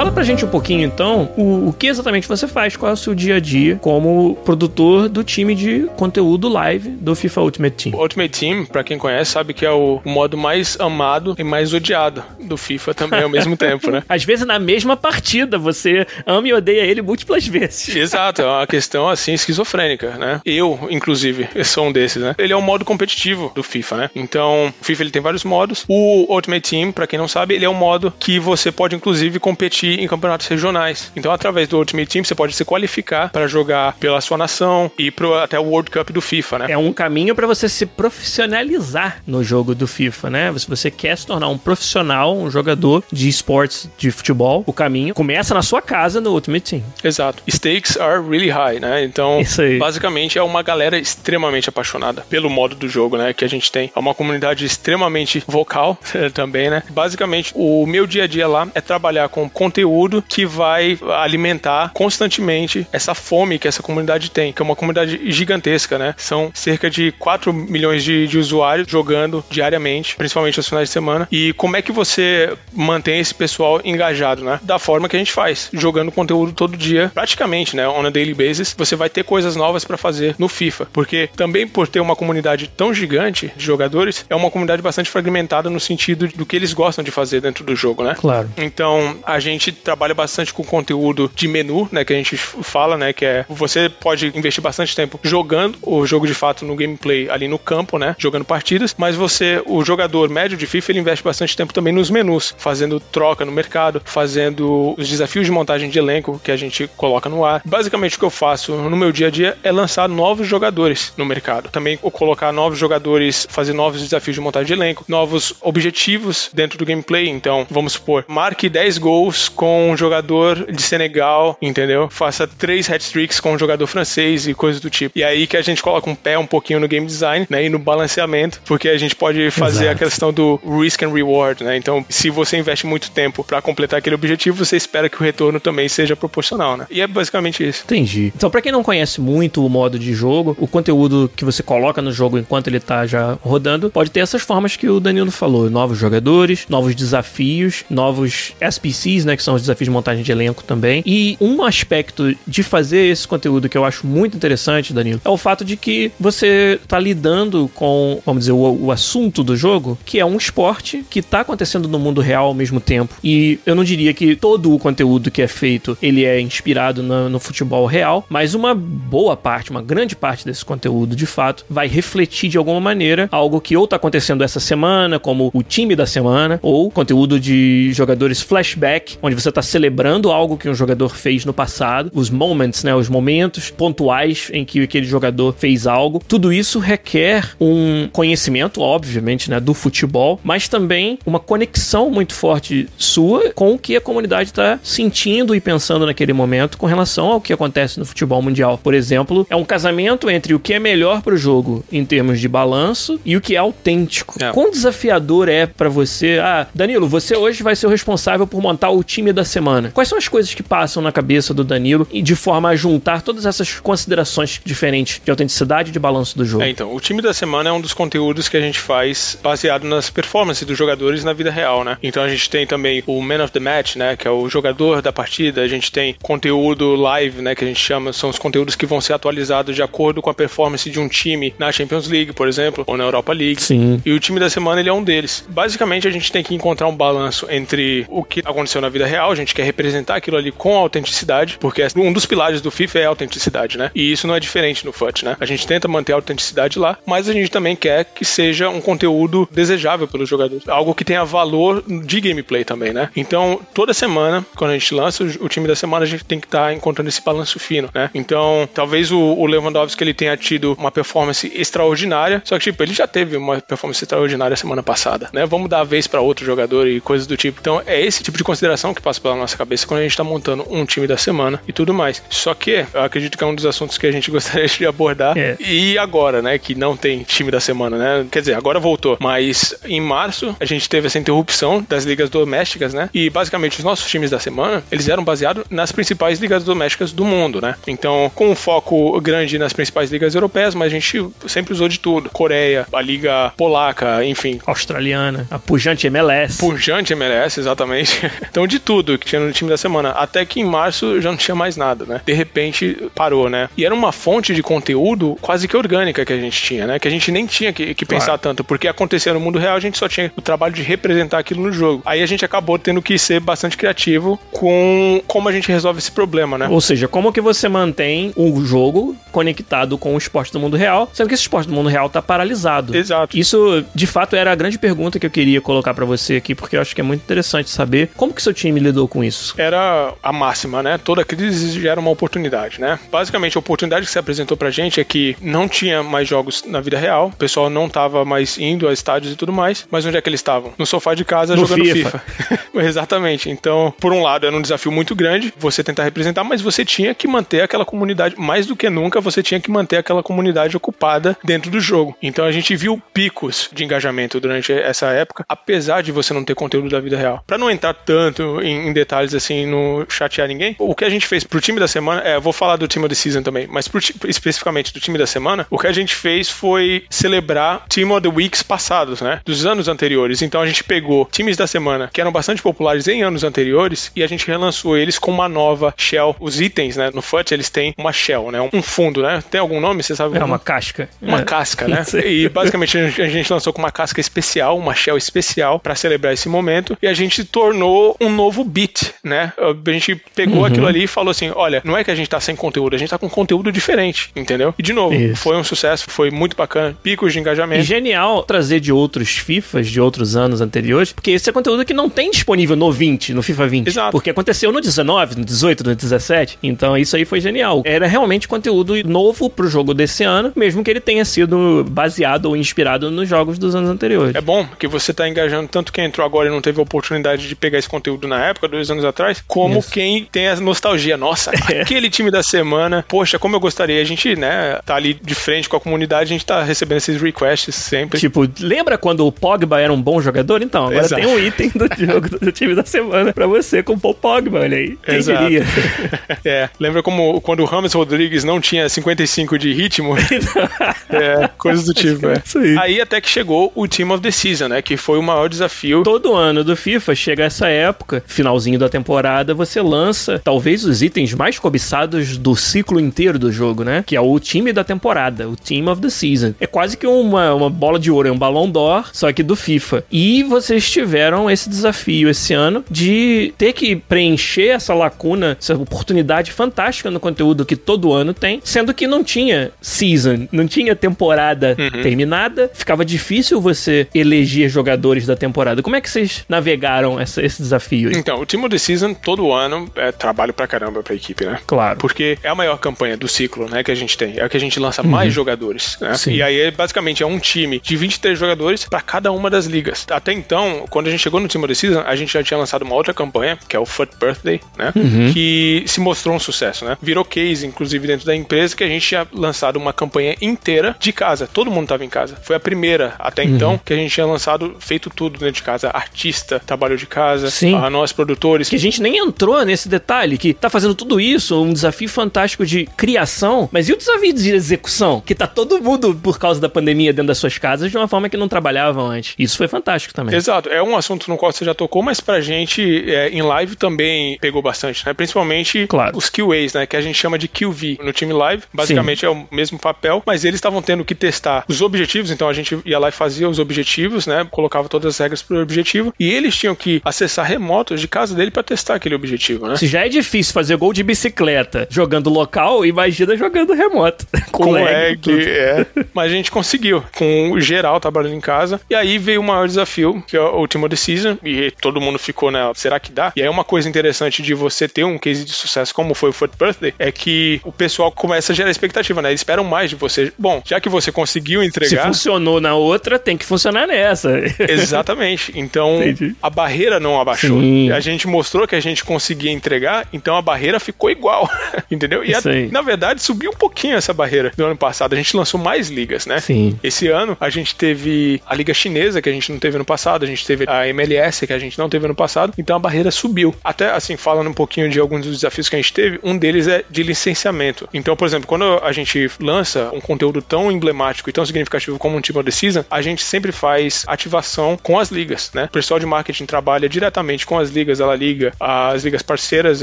Fala pra gente um pouquinho então o, o que exatamente você faz, qual é o seu dia a dia como produtor do time de conteúdo live do FIFA Ultimate Team. O Ultimate Team, pra quem conhece, sabe que é o modo mais amado e mais odiado do FIFA também ao mesmo tempo, né? Às vezes na mesma partida você ama e odeia ele múltiplas vezes. Exato, é uma questão assim esquizofrênica, né? Eu, inclusive, sou um desses, né? Ele é um modo competitivo do FIFA, né? Então, o FIFA ele tem vários modos. O Ultimate Team, para quem não sabe, ele é um modo que você pode inclusive competir competir em campeonatos regionais. Então, através do Ultimate Team, você pode se qualificar para jogar pela sua nação e pro, até o World Cup do FIFA, né? É um caminho para você se profissionalizar no jogo do FIFA, né? Se você quer se tornar um profissional, um jogador de esportes de futebol, o caminho começa na sua casa no Ultimate Team. Exato. Stakes are really high, né? Então, basicamente é uma galera extremamente apaixonada pelo modo do jogo, né? Que a gente tem. É uma comunidade extremamente vocal também, né? Basicamente, o meu dia a dia lá é trabalhar com conteúdo que vai alimentar constantemente essa fome que essa comunidade tem, que é uma comunidade gigantesca, né? São cerca de 4 milhões de, de usuários jogando diariamente, principalmente aos finais de semana. E como é que você mantém esse pessoal engajado, né? Da forma que a gente faz, jogando conteúdo todo dia, praticamente, né? On a daily basis, você vai ter coisas novas para fazer no FIFA, porque também por ter uma comunidade tão gigante de jogadores, é uma comunidade bastante fragmentada no sentido do que eles gostam de fazer dentro do jogo, né? Claro. Então, a gente gente trabalha bastante com conteúdo de menu, né, que a gente fala, né, que é você pode investir bastante tempo jogando o jogo de fato no gameplay ali no campo, né, jogando partidas, mas você, o jogador médio de FIFA, ele investe bastante tempo também nos menus, fazendo troca no mercado, fazendo os desafios de montagem de elenco que a gente coloca no ar. Basicamente o que eu faço no meu dia a dia é lançar novos jogadores no mercado. Também colocar novos jogadores, fazer novos desafios de montagem de elenco, novos objetivos dentro do gameplay. Então, vamos supor, marque 10 gols com um jogador de Senegal, entendeu? Faça três hat-tricks com um jogador francês e coisas do tipo. E aí que a gente coloca um pé um pouquinho no game design, né? E no balanceamento, porque a gente pode fazer Exato. a questão do risk and reward, né? Então, se você investe muito tempo para completar aquele objetivo, você espera que o retorno também seja proporcional, né? E é basicamente isso. Entendi. Então, para quem não conhece muito o modo de jogo, o conteúdo que você coloca no jogo enquanto ele tá já rodando, pode ter essas formas que o Danilo falou: novos jogadores, novos desafios, novos SPCs, né? Que são os desafios de montagem de elenco também. E um aspecto de fazer esse conteúdo que eu acho muito interessante, Danilo, é o fato de que você tá lidando com, vamos dizer, o, o assunto do jogo, que é um esporte que tá acontecendo no mundo real ao mesmo tempo. E eu não diria que todo o conteúdo que é feito, ele é inspirado no, no futebol real, mas uma boa parte, uma grande parte desse conteúdo, de fato, vai refletir de alguma maneira algo que ou tá acontecendo essa semana, como o time da semana, ou conteúdo de jogadores flashback, onde você tá celebrando algo que um jogador fez no passado, os moments, né, os momentos pontuais em que aquele jogador fez algo. Tudo isso requer um conhecimento, obviamente, né, do futebol, mas também uma conexão muito forte sua com o que a comunidade está sentindo e pensando naquele momento com relação ao que acontece no futebol mundial. Por exemplo, é um casamento entre o que é melhor para o jogo em termos de balanço e o que é autêntico. É. Quão desafiador é para você? Ah, Danilo, você hoje vai ser o responsável por montar o time da semana. Quais são as coisas que passam na cabeça do Danilo e de forma a juntar todas essas considerações diferentes de autenticidade e de balanço do jogo? É, então, o time da semana é um dos conteúdos que a gente faz baseado nas performances dos jogadores na vida real, né? Então a gente tem também o Man of the Match, né, que é o jogador da partida, a gente tem conteúdo live, né, que a gente chama, são os conteúdos que vão ser atualizados de acordo com a performance de um time na Champions League, por exemplo, ou na Europa League. Sim. E o time da semana ele é um deles. Basicamente a gente tem que encontrar um balanço entre o que aconteceu na vida real, a gente quer representar aquilo ali com autenticidade, porque um dos pilares do FIFA é a autenticidade, né? E isso não é diferente no FUT, né? A gente tenta manter a autenticidade lá, mas a gente também quer que seja um conteúdo desejável pelos jogadores, algo que tenha valor de gameplay também, né? Então, toda semana, quando a gente lança o time da semana, a gente tem que estar tá encontrando esse balanço fino, né? Então, talvez o, Lewandowski ele tenha tido uma performance extraordinária, só que tipo, ele já teve uma performance extraordinária semana passada, né? Vamos dar a vez para outro jogador e coisas do tipo. Então, é esse tipo de consideração que passa pela nossa cabeça quando a gente tá montando um time da semana e tudo mais. Só que eu acredito que é um dos assuntos que a gente gostaria de abordar. É. E agora, né, que não tem time da semana, né? Quer dizer, agora voltou, mas em março a gente teve essa interrupção das ligas domésticas, né? E basicamente os nossos times da semana, eles eram baseados nas principais ligas domésticas do mundo, né? Então, com um foco grande nas principais ligas europeias, mas a gente sempre usou de tudo. Coreia, a liga polaca, enfim. Australiana, a pujante MLS. Pujante MLS, exatamente. então, de tudo que tinha no time da semana. Até que em março já não tinha mais nada, né? De repente parou, né? E era uma fonte de conteúdo quase que orgânica que a gente tinha, né? Que a gente nem tinha que, que pensar claro. tanto, porque acontecia no mundo real, a gente só tinha o trabalho de representar aquilo no jogo. Aí a gente acabou tendo que ser bastante criativo com como a gente resolve esse problema, né? Ou seja, como que você mantém o jogo conectado com o esporte do mundo real, sendo que esse esporte do mundo real tá paralisado. Exato. Isso, de fato, era a grande pergunta que eu queria colocar para você aqui, porque eu acho que é muito interessante saber como que seu time lidou com isso. Era a máxima, né? Toda crise gera uma oportunidade, né? Basicamente, a oportunidade que se apresentou pra gente é que não tinha mais jogos na vida real, o pessoal não tava mais indo a estádios e tudo mais, mas onde é que eles estavam? No sofá de casa no jogando FIFA. FIFA. Exatamente. Então, por um lado, era um desafio muito grande você tentar representar, mas você tinha que manter aquela comunidade, mais do que nunca, você tinha que manter aquela comunidade ocupada dentro do jogo. Então a gente viu picos de engajamento durante essa época, apesar de você não ter conteúdo da vida real. Para não entrar tanto em, em, detalhes assim, no chatear ninguém, o que a gente fez pro time da semana, é, vou falar do time of the season também, mas pro, especificamente do time da semana, o que a gente fez foi celebrar Team of the Weeks passados, né? Dos anos anteriores. Então a gente pegou times da semana que eram bastante populares em anos anteriores e a gente relançou eles com uma nova shell. Os itens, né? No FUT eles têm uma shell, né? Um fundo, né? Tem algum nome? Você sabe? É uma casca. Uma é. casca, né? e basicamente a gente lançou com uma casca especial, uma shell especial para celebrar esse momento e a gente tornou um novo beat, né? A gente pegou uhum. aquilo ali e falou assim: olha, não é que a gente tá sem conteúdo, a gente tá com conteúdo diferente, entendeu? E de novo, Isso. foi um sucesso, foi muito bacana, picos de engajamento. E genial trazer de outros FIFAs de outros anos anteriores, porque esse é conteúdo que não tem disponível no 20, no FIFA 20. Exato. Porque aconteceu no 19, no 18, no 17. Então isso aí foi genial. Era realmente conteúdo novo pro jogo desse ano, mesmo que ele tenha sido baseado ou inspirado nos jogos dos anos anteriores. É bom, porque você tá engajando tanto quem entrou agora e não teve a oportunidade de pegar esse conteúdo na época, dois anos atrás, como isso. quem tem a nostalgia. Nossa, é. aquele time da semana, poxa, como eu gostaria. A gente, né, tá ali de frente com a comunidade, a gente tá recebendo esses requests sempre. Tipo, lembra quando o Pogba era um bom jogador? Então, agora Exato. tem um item do jogo do time da semana pra você com o Pogba, olha aí. Quem Exato. diria? é, lembra como quando o Ramos Rodrigues não tinha 55 de ritmo? é, coisas do tipo, é. Aí. aí até que chegou o Team of the Season, né, que foi o maior desafio. Todo ano do FIFA chega essa época, finalzinho da temporada, você lança talvez os itens mais cobiçados do ciclo inteiro do jogo, né? Que é o time da temporada, o Team of the Season. É quase que uma, uma bola de ouro, é um balão d'or, só que do FIFA. E vocês tiveram esse desafio esse ano de ter que preencher essa lacuna, essa oportunidade fantástica no conteúdo que todo ano tem, sendo que não tinha season, não tinha temporada uhum. terminada, ficava difícil você eleger jogadores da temporada. Como é que vocês navegaram essa, esse desafio? Aí? Então, o Team of the Season todo ano é trabalho pra caramba pra equipe, né? Claro. Porque é a maior campanha do ciclo, né, que a gente tem. É a que a gente lança uhum. mais jogadores, né? Sim. E aí, basicamente, é um time de 23 jogadores para cada uma das ligas. Até então, quando a gente chegou no Team of the Season, a gente já tinha lançado uma outra campanha, que é o Foot Birthday, né? Uhum. Que se mostrou um sucesso, né? Virou case, inclusive, dentro da empresa, que a gente tinha lançado uma campanha inteira de casa. Todo mundo tava em casa. Foi a primeira, até uhum. então, que a gente tinha lançado, feito tudo dentro de casa. Artista, trabalho de casa, Sim. a nós produtores. Que a gente nem entrou nesse detalhe, que tá fazendo tudo isso, um desafio fantástico de criação, mas e o desafio de execução? Que tá todo mundo, por causa da pandemia, dentro das suas casas de uma forma que não trabalhavam antes. Isso foi fantástico também. Exato. É um assunto no qual você já tocou, mas pra gente, é, em live também pegou bastante, né? Principalmente claro. os QAs, né? Que a gente chama de QV no time live. Basicamente Sim. é o mesmo papel, mas eles estavam tendo que testar os objetivos, então a gente ia lá e fazia os objetivos, né? Colocava todas as regras pro objetivo e eles tinham que acessar remotos de casa dele para testar aquele objetivo, né? Se já é difícil fazer gol de bicicleta jogando local, imagina jogando remoto. Com, com lag, é. Mas a gente conseguiu, com o geral trabalhando em casa. E aí veio o maior desafio, que é o Ultimate Decision, e todo mundo ficou, né? Será que dá? E aí uma coisa interessante de você ter um case de sucesso como foi o Foot Birthday é que o pessoal começa a gerar expectativa, né? Eles esperam mais de você. Bom, já que você conseguiu entregar. Se funcionou na outra, tem que funcionar nessa. Exatamente. Então Entendi. a barreira não abaixou. Sim. A gente mostrou que a gente conseguia entregar, então a barreira ficou igual. Entendeu? E a, na verdade subiu um pouquinho essa barreira do ano passado. A gente lançou mais ligas, né? Sim. Esse ano a gente teve a liga chinesa que a gente não teve no passado, a gente teve a MLS que a gente não teve no passado, então a barreira subiu. Até assim, falando um pouquinho de alguns dos desafios que a gente teve, um deles é de licenciamento. Então, por exemplo, quando a gente lança um conteúdo tão emblemático e tão significativo como um Team of the Season, a gente sempre faz ativação com as ligas, né? O pessoal de marketing trabalha diretamente com as ligas, ela liga as ligas parceiras,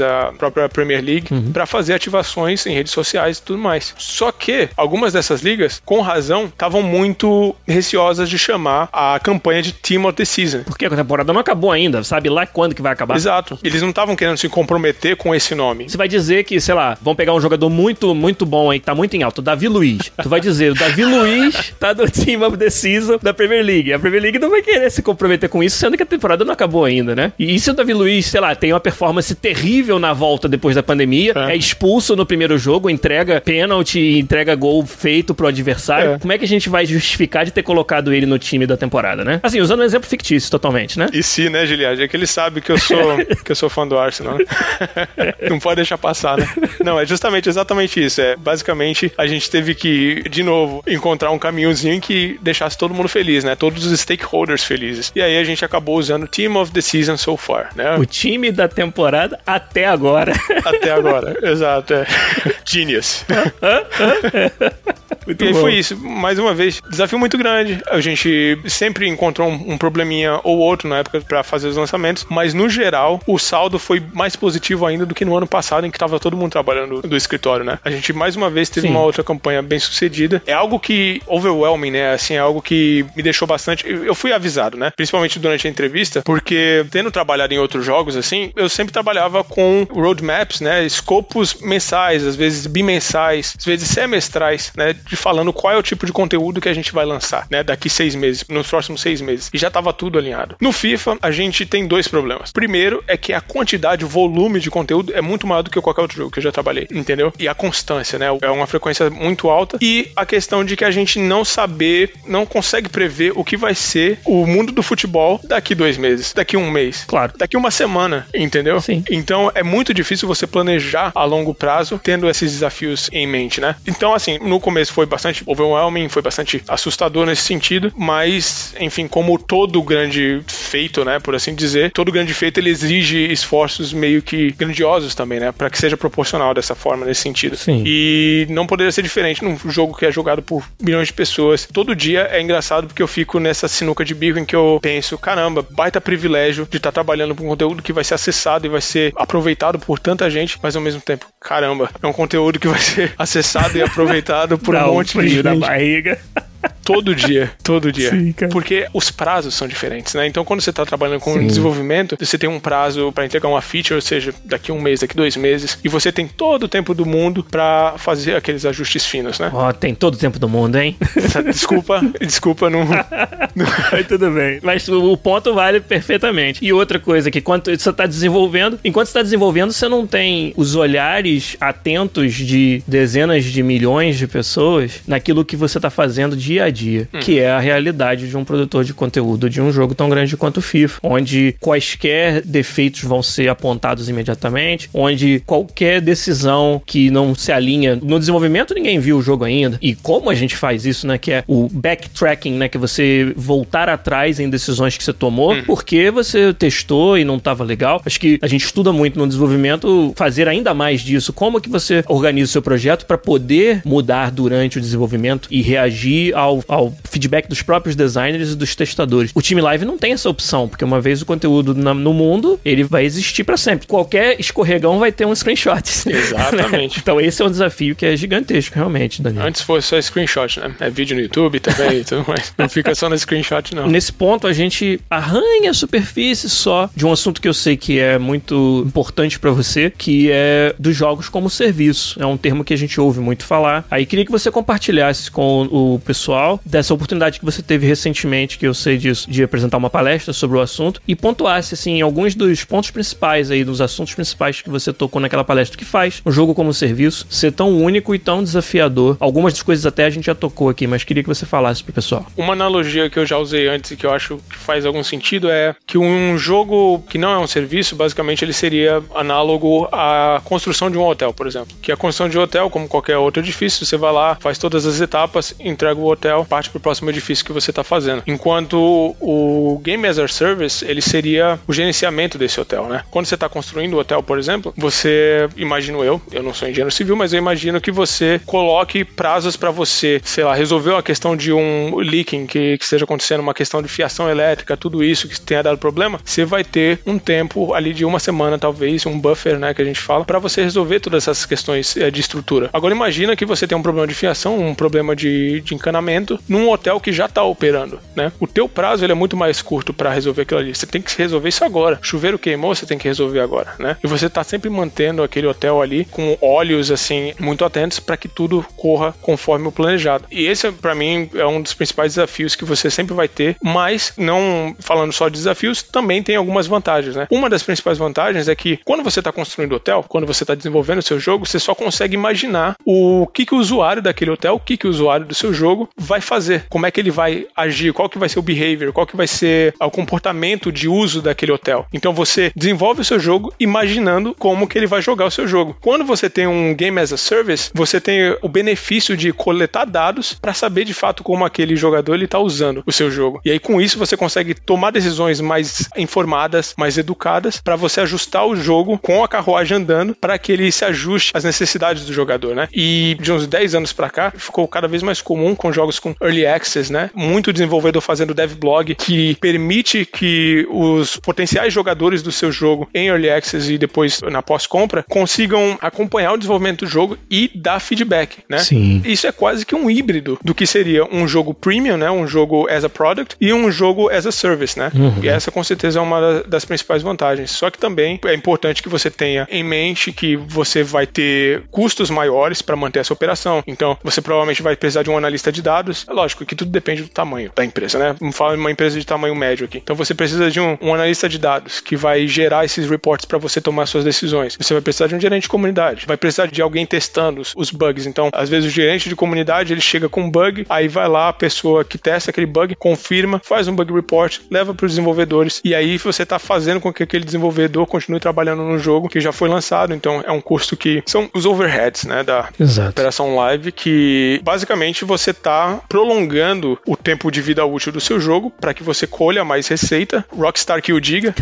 a própria Premier League, uhum. para fazer ativações em redes sociais e tudo mais. Só que algumas dessas ligas, com razão, estavam muito receosas de chamar a campanha de Team of the Season. Porque a temporada não acabou ainda, sabe lá quando que vai acabar? Exato. Eles não estavam querendo se comprometer com esse nome. Você vai dizer que, sei lá, vão pegar um jogador muito, muito bom aí, que tá muito em alto, Davi Luiz. Tu vai dizer, o Davi Luiz tá no Team of the Season da Premier League. A Premier League não vai querer se comprometer com isso, sendo que a temporada não acabou ainda, né? E se o Davi Luiz, sei lá, tem uma performance terrível na volta depois da pandemia, é, é expulso no primeiro jogo, entrega pênalti, entrega gol feito pro adversário, é. como é que a gente vai justificar de ter colocado ele no time da temporada, né? Assim, usando um exemplo fictício totalmente, né? E se, né, Giliad? É que ele sabe que eu sou que eu sou fã do Arsenal. Né? Não pode deixar passar, né? Não, é justamente exatamente isso. É basicamente a gente teve que, de novo, encontrar um caminhozinho que deixasse todo mundo feliz, né? Todos os stakeholders felizes. E aí a gente acabou usando o Team of the Season so far, né? O time da temporada até agora. Até agora, exato. É. Genius. Muito e bom. foi isso. Mais uma vez, desafio muito grande. A gente sempre encontrou um, um probleminha ou outro na época para fazer os lançamentos, mas no geral, o saldo foi mais positivo ainda do que no ano passado, em que tava todo mundo trabalhando do escritório, né? A gente mais uma vez teve Sim. uma outra campanha bem sucedida. É algo que overwhelming, né? Assim, é algo que me deixou bastante. Eu fui avisado, né? Principalmente durante a entrevista, porque tendo trabalhado em outros jogos, assim, eu sempre trabalhava com roadmaps, né? Escopos mensais, às vezes bimensais, às vezes semestrais, né? De falando qual é o tipo de conteúdo que a gente vai lançar, né? Daqui seis meses, nos próximos seis meses. E já tava tudo alinhado. No FIFA, a gente tem dois problemas. Primeiro é que a quantidade, o volume de conteúdo é muito maior do que qualquer outro jogo que eu já trabalhei, entendeu? E a constância, né? É uma frequência muito alta. E a questão de que a gente não saber, não consegue prever o que vai ser o mundo do futebol daqui dois meses, daqui um mês. Claro. Daqui uma semana, entendeu? Sim. Então é muito difícil você planejar a longo prazo tendo esses desafios em mente, né? Então, assim, no começo foi bastante overwhelming, foi bastante assustador nesse sentido, mas, enfim, como todo grande feito, né, por assim dizer, todo grande feito ele exige esforços meio que grandiosos também, né, para que seja proporcional dessa forma, nesse sentido. Sim. E não poderia ser diferente num jogo que é jogado por milhões de pessoas. Todo dia é engraçado porque eu fico nessa sinuca de bico em que eu penso, caramba, baita privilégio de estar tá trabalhando com conteúdo que vai ser acessado e vai ser aproveitado por tanta gente, mas ao mesmo tempo, caramba, é um conteúdo que vai ser acessado e aproveitado por Dá um monte um de gente. na barriga. Todo dia, todo dia. Sim, cara. Porque os prazos são diferentes, né? Então, quando você está trabalhando com Sim. desenvolvimento, você tem um prazo para entregar uma feature, ou seja, daqui um mês, daqui dois meses, e você tem todo o tempo do mundo para fazer aqueles ajustes finos, né? Ó, tem todo o tempo do mundo, hein? Desculpa, desculpa, não. Aí tudo bem. Mas o ponto vale perfeitamente. E outra coisa, que quando você está desenvolvendo, enquanto você está desenvolvendo, você não tem os olhares atentos de dezenas de milhões de pessoas naquilo que você está fazendo dia a dia, que é a realidade de um produtor de conteúdo de um jogo tão grande quanto o FIFA, onde quaisquer defeitos vão ser apontados imediatamente, onde qualquer decisão que não se alinha no desenvolvimento ninguém viu o jogo ainda. E como a gente faz isso, né, que é o backtracking, né, que é você voltar atrás em decisões que você tomou, porque você testou e não estava legal. Acho que a gente estuda muito no desenvolvimento fazer ainda mais disso, como que você organiza o seu projeto para poder mudar durante o desenvolvimento e reagir ao, ao feedback dos próprios designers e dos testadores. O time live não tem essa opção, porque uma vez o conteúdo na- no mundo, ele vai existir para sempre. Qualquer escorregão vai ter um screenshot. Exatamente. então esse é um desafio que é gigantesco, realmente, Daniel. Antes fosse só screenshot, né? É vídeo no YouTube também e tudo mais. Não fica só no screenshot, não. Nesse ponto, a gente arranha a superfície só de um assunto que eu sei que é muito importante pra você, que é dos jogos como serviço. É um termo que a gente ouve muito falar. Aí queria que você compartilhasse com o pessoal dessa oportunidade que você teve recentemente, que eu sei disso, de apresentar uma palestra sobre o assunto e pontuasse assim alguns dos pontos principais aí, dos assuntos principais que você tocou naquela palestra que faz um jogo como serviço ser tão único e tão desafiador. Algumas das coisas até a gente já tocou aqui, mas queria que você falasse pro pessoal. Uma analogia que eu já usei antes e que eu acho que faz algum sentido é que um jogo que não é um serviço, basicamente ele seria análogo à construção de um hotel, por exemplo. Que a construção de um hotel, como qualquer outro edifício, você vai lá, faz todas as etapas, entrega o hotel, parte para o próximo edifício que você está fazendo. Enquanto o Game as a Service, ele seria o gerenciamento desse hotel, né? Quando você está construindo o hotel, por exemplo, você, imagino eu, eu não sou engenheiro civil, mas eu imagino que você coloque prazos para você, sei lá, resolver a questão de um leaking que, que esteja acontecendo, uma questão de fiação elétrica, tudo isso que tenha dado problema, você vai ter um tempo ali de uma semana, talvez, um buffer, né, que a gente fala, para você resolver todas essas questões eh, de estrutura. Agora imagina que você tem um problema de fiação, um problema de, de encanamento num hotel que já está operando, né? O teu prazo ele é muito mais curto para resolver aquilo ali. Você tem que resolver isso agora. Chuveiro queimou, você tem que resolver agora, né? E você tá sempre mantendo aquele hotel ali com olhos assim muito atentos para que tudo corra conforme o planejado. E esse para mim é um dos principais desafios que você sempre vai ter, mas não falando só de desafios, também tem algumas vantagens, né? Uma das principais vantagens é que quando você está construindo hotel, quando você está desenvolvendo o seu jogo, você só consegue imaginar o que, que o usuário daquele hotel, o que, que o usuário do seu jogo vai fazer, como é que ele vai agir, qual que vai ser o behavior, qual que vai ser o comportamento de uso daquele hotel. Então você desenvolve o seu jogo imaginando como que ele vai jogar o seu jogo. Quando você tem um game as a service, você tem o benefício de coletar dados para saber de fato como aquele jogador ele está usando o seu jogo. E aí com isso você consegue tomar decisões mais informadas, mais educadas para você ajustar o jogo com a carruagem andando para que ele se ajuste às necessidades do jogador, né? E de uns 10 anos para cá ficou cada vez mais comum com jogos com early access, né? Muito desenvolvedor fazendo devblog que permite que os potenciais jogadores do seu jogo em early access e depois na pós-compra consigam acompanhar o desenvolvimento do jogo e dar feedback, né? Sim. Isso é quase que um híbrido do que seria um jogo premium, né? Um jogo as a product e um jogo as a service, né? E essa com certeza é uma da- das principais vantagens. Só que também é importante que você tenha em mente que você vai ter custos maiores para manter essa operação. Então, você provavelmente vai precisar de um analista de dados, anos. É lógico que tudo depende do tamanho da empresa, né? Vamos falar de uma empresa de tamanho médio aqui. Então você precisa de um, um analista de dados que vai gerar esses reports para você tomar suas decisões. Você vai precisar de um gerente de comunidade, vai precisar de alguém testando os, os bugs. Então, às vezes o gerente de comunidade ele chega com um bug, aí vai lá a pessoa que testa aquele bug, confirma, faz um bug report, leva para os desenvolvedores e aí você está fazendo com que aquele desenvolvedor continue trabalhando no jogo que já foi lançado. Então, é um custo que são os overheads, né, da Exato. operação live que basicamente você está prolongando o tempo de vida útil do seu jogo para que você colha mais receita. Rockstar que o diga.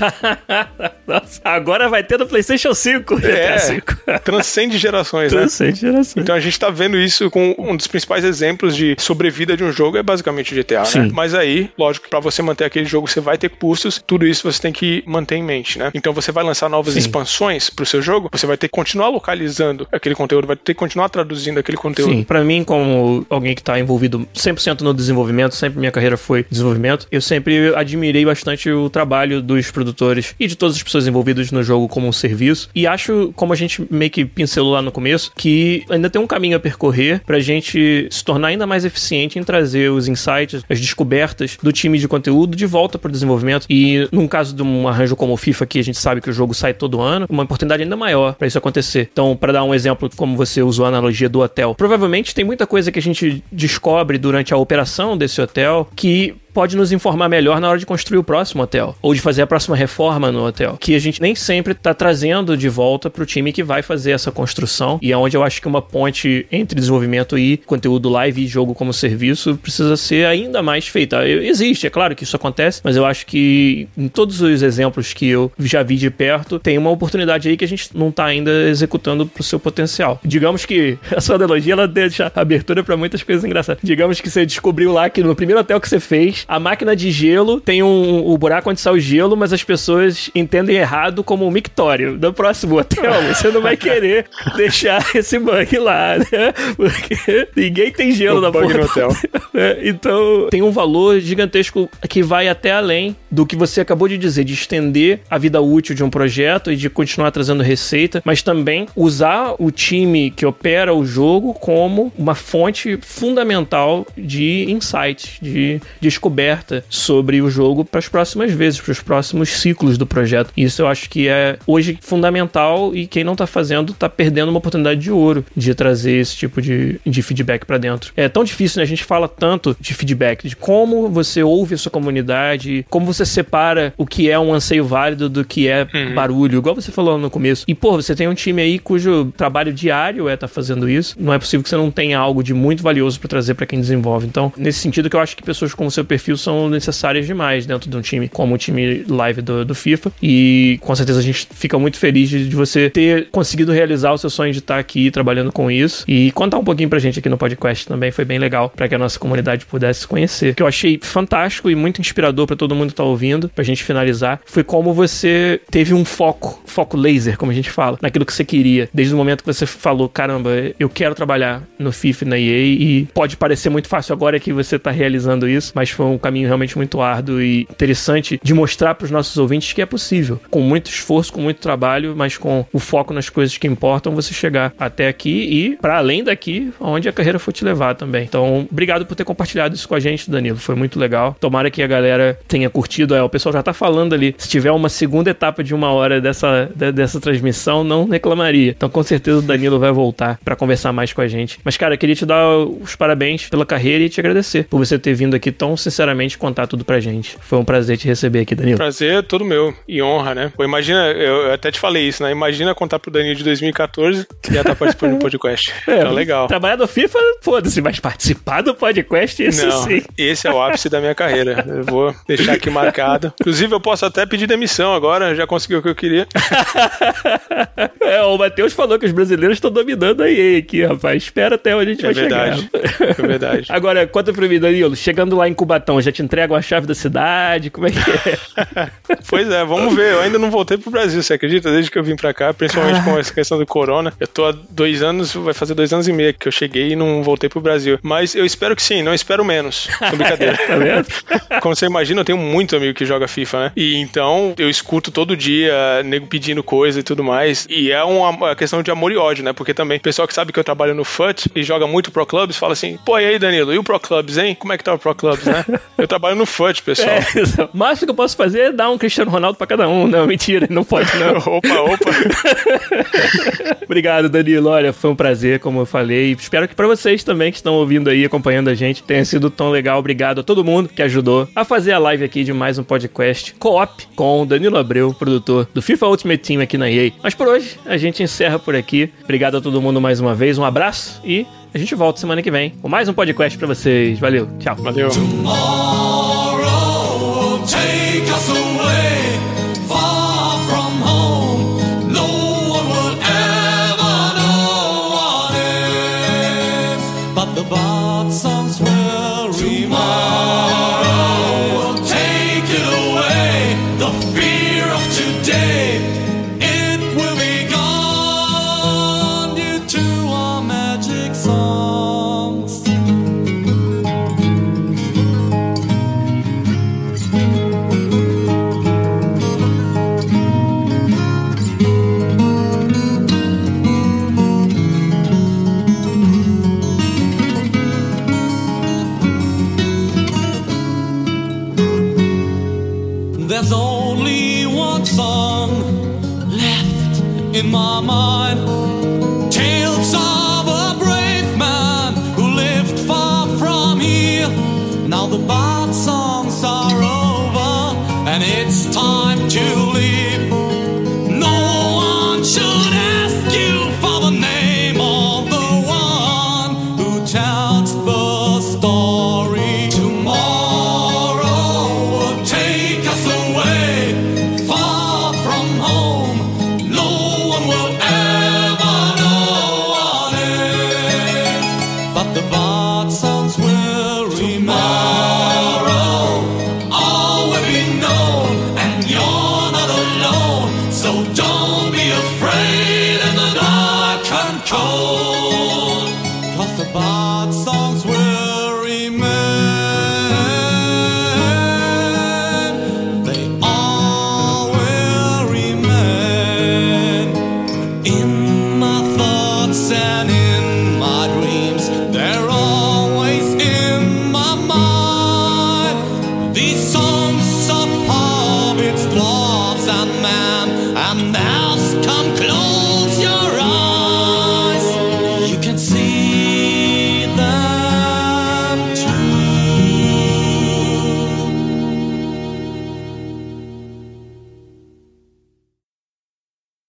Nossa, agora vai ter no PlayStation 5. É, 5. transcende gerações, né? Transcende gerações. Então a gente tá vendo isso com um dos principais exemplos de sobrevida de um jogo é basicamente o GTA, né? Sim. né? Mas aí, lógico, para você manter aquele jogo você vai ter custos, tudo isso você tem que manter em mente, né? Então você vai lançar novas Sim. expansões pro seu jogo, você vai ter que continuar localizando aquele conteúdo, vai ter que continuar traduzindo aquele conteúdo. Sim, para mim como alguém que tá envolvido 100% no desenvolvimento, sempre minha carreira foi desenvolvimento, eu sempre admirei bastante o trabalho dos produtores e de todas as pessoas envolvidas no jogo como um serviço. E acho, como a gente meio que pincelou lá no começo, que ainda tem um caminho a percorrer pra gente se tornar ainda mais eficiente em trazer os insights, as descobertas do time de conteúdo de volta pro desenvolvimento. E num caso de um arranjo como o FIFA, que a gente sabe que o jogo sai todo ano, uma oportunidade ainda maior para isso acontecer. Então, para dar um exemplo, como você usou a analogia do hotel, provavelmente tem muita coisa que a gente descobre durante a operação desse hotel que pode nos informar melhor na hora de construir o próximo hotel ou de fazer a próxima reforma no hotel, que a gente nem sempre está trazendo de volta para o time que vai fazer essa construção e é onde eu acho que uma ponte entre desenvolvimento e conteúdo live e jogo como serviço precisa ser ainda mais feita. Existe, é claro que isso acontece, mas eu acho que em todos os exemplos que eu já vi de perto, tem uma oportunidade aí que a gente não está ainda executando para o seu potencial. Digamos que a sua analogia ela deixa abertura para muitas coisas engraçadas. Digamos que você descobriu lá que no primeiro hotel que você fez, a máquina de gelo tem um, o buraco onde sai o gelo, mas as pessoas entendem errado como um mictório. No próximo hotel, você não vai querer deixar esse bug lá, né? Porque ninguém tem gelo o na bug. No hotel. É, então, tem um valor gigantesco que vai até além do que você acabou de dizer, de estender a vida útil de um projeto e de continuar trazendo receita, mas também usar o time que opera o jogo como uma fonte fundamental de insights, de descoberta aberta sobre o jogo para as próximas vezes, para os próximos ciclos do projeto. Isso eu acho que é hoje fundamental e quem não está fazendo está perdendo uma oportunidade de ouro de trazer esse tipo de, de feedback para dentro. É tão difícil, né? A gente fala tanto de feedback, de como você ouve a sua comunidade, como você separa o que é um anseio válido do que é uhum. barulho, igual você falou no começo. E, pô, você tem um time aí cujo trabalho diário é estar tá fazendo isso. Não é possível que você não tenha algo de muito valioso para trazer para quem desenvolve. Então, nesse sentido que eu acho que pessoas com o seu perfil são necessárias demais dentro de um time como o time live do, do FIFA. E com certeza a gente fica muito feliz de, de, você ter conseguido realizar o seu sonho de estar aqui trabalhando com isso. E contar um pouquinho pra gente aqui no podcast também foi bem legal para que a nossa comunidade pudesse conhecer. Que eu achei fantástico e muito inspirador para todo mundo que tá ouvindo, pra gente finalizar, foi como você teve um foco, foco laser, como a gente fala, naquilo que você queria. Desde o momento que você falou, caramba, eu quero trabalhar no FIFA na EA e pode parecer muito fácil agora que você tá realizando isso, mas foi um caminho realmente muito árduo e interessante de mostrar para os nossos ouvintes que é possível. Com muito esforço, com muito trabalho, mas com o foco nas coisas que importam, você chegar até aqui e para além daqui, onde a carreira for te levar também. Então, obrigado por ter compartilhado isso com a gente, Danilo. Foi muito legal. Tomara que a galera tenha curtido. É, o pessoal já tá falando ali. Se tiver uma segunda etapa de uma hora dessa, dessa transmissão, não reclamaria. Então, com certeza, o Danilo vai voltar para conversar mais com a gente. Mas, cara, queria te dar os parabéns pela carreira e te agradecer por você ter vindo aqui tão sinceramente contar tudo pra gente. Foi um prazer te receber aqui, Danilo. Prazer todo meu e honra, né? Pô, imagina, eu até te falei isso, né? Imagina contar pro Danilo de 2014 que já tá participando do podcast. É, então, legal. Trabalhar no FIFA, foda-se, mas participar do podcast, isso Não, sim. Esse é o ápice da minha carreira. Eu vou deixar aqui marcado. Inclusive, eu posso até pedir demissão agora, já consegui o que eu queria. é, o Matheus falou que os brasileiros estão dominando a EA aqui, rapaz. Espera até onde a gente é vai verdade. chegar. É verdade. Agora, conta pra mim, Danilo, chegando lá em Cubatão, já te entregam a chave da cidade? Como é que é? pois é, vamos ver. Eu ainda não voltei pro Brasil, você acredita? Desde que eu vim pra cá, principalmente com essa questão do corona. Eu tô há dois anos, vai fazer dois anos e meio que eu cheguei e não voltei pro Brasil. Mas eu espero que sim, não espero menos. Tô brincadeira. tá vendo? Como você imagina, eu tenho muito amigo que joga FIFA, né? E então eu escuto todo dia nego pedindo coisa e tudo mais. E é uma, uma questão de amor e ódio, né? Porque também o pessoal que sabe que eu trabalho no FUT e joga muito Pro Clubs fala assim: pô, e aí, Danilo, e o Pro Clubs, hein? Como é que tá o Pro Clubs, né? eu trabalho no FUT, pessoal. É, o máximo que eu posso fazer é dar um Cristiano Ronaldo pra cada um. Não, mentira, não pode não. opa, opa. Obrigado, Danilo. Olha, foi um prazer, como eu falei. Espero que para vocês também que estão ouvindo aí, acompanhando a gente, tenha sido tão legal. Obrigado a todo mundo que ajudou a fazer a live aqui de mais um podcast co-op com o Danilo Abreu, produtor do FIFA Ultimate Team aqui na EA. Mas por hoje, a gente encerra por aqui. Obrigado a todo mundo mais uma vez. Um abraço e a gente volta semana que vem com mais um podcast para vocês. Valeu, tchau. Valeu. Tomorrow There's only one song left in my mind. Tales of a brave man who lived far from here. Now the bard songs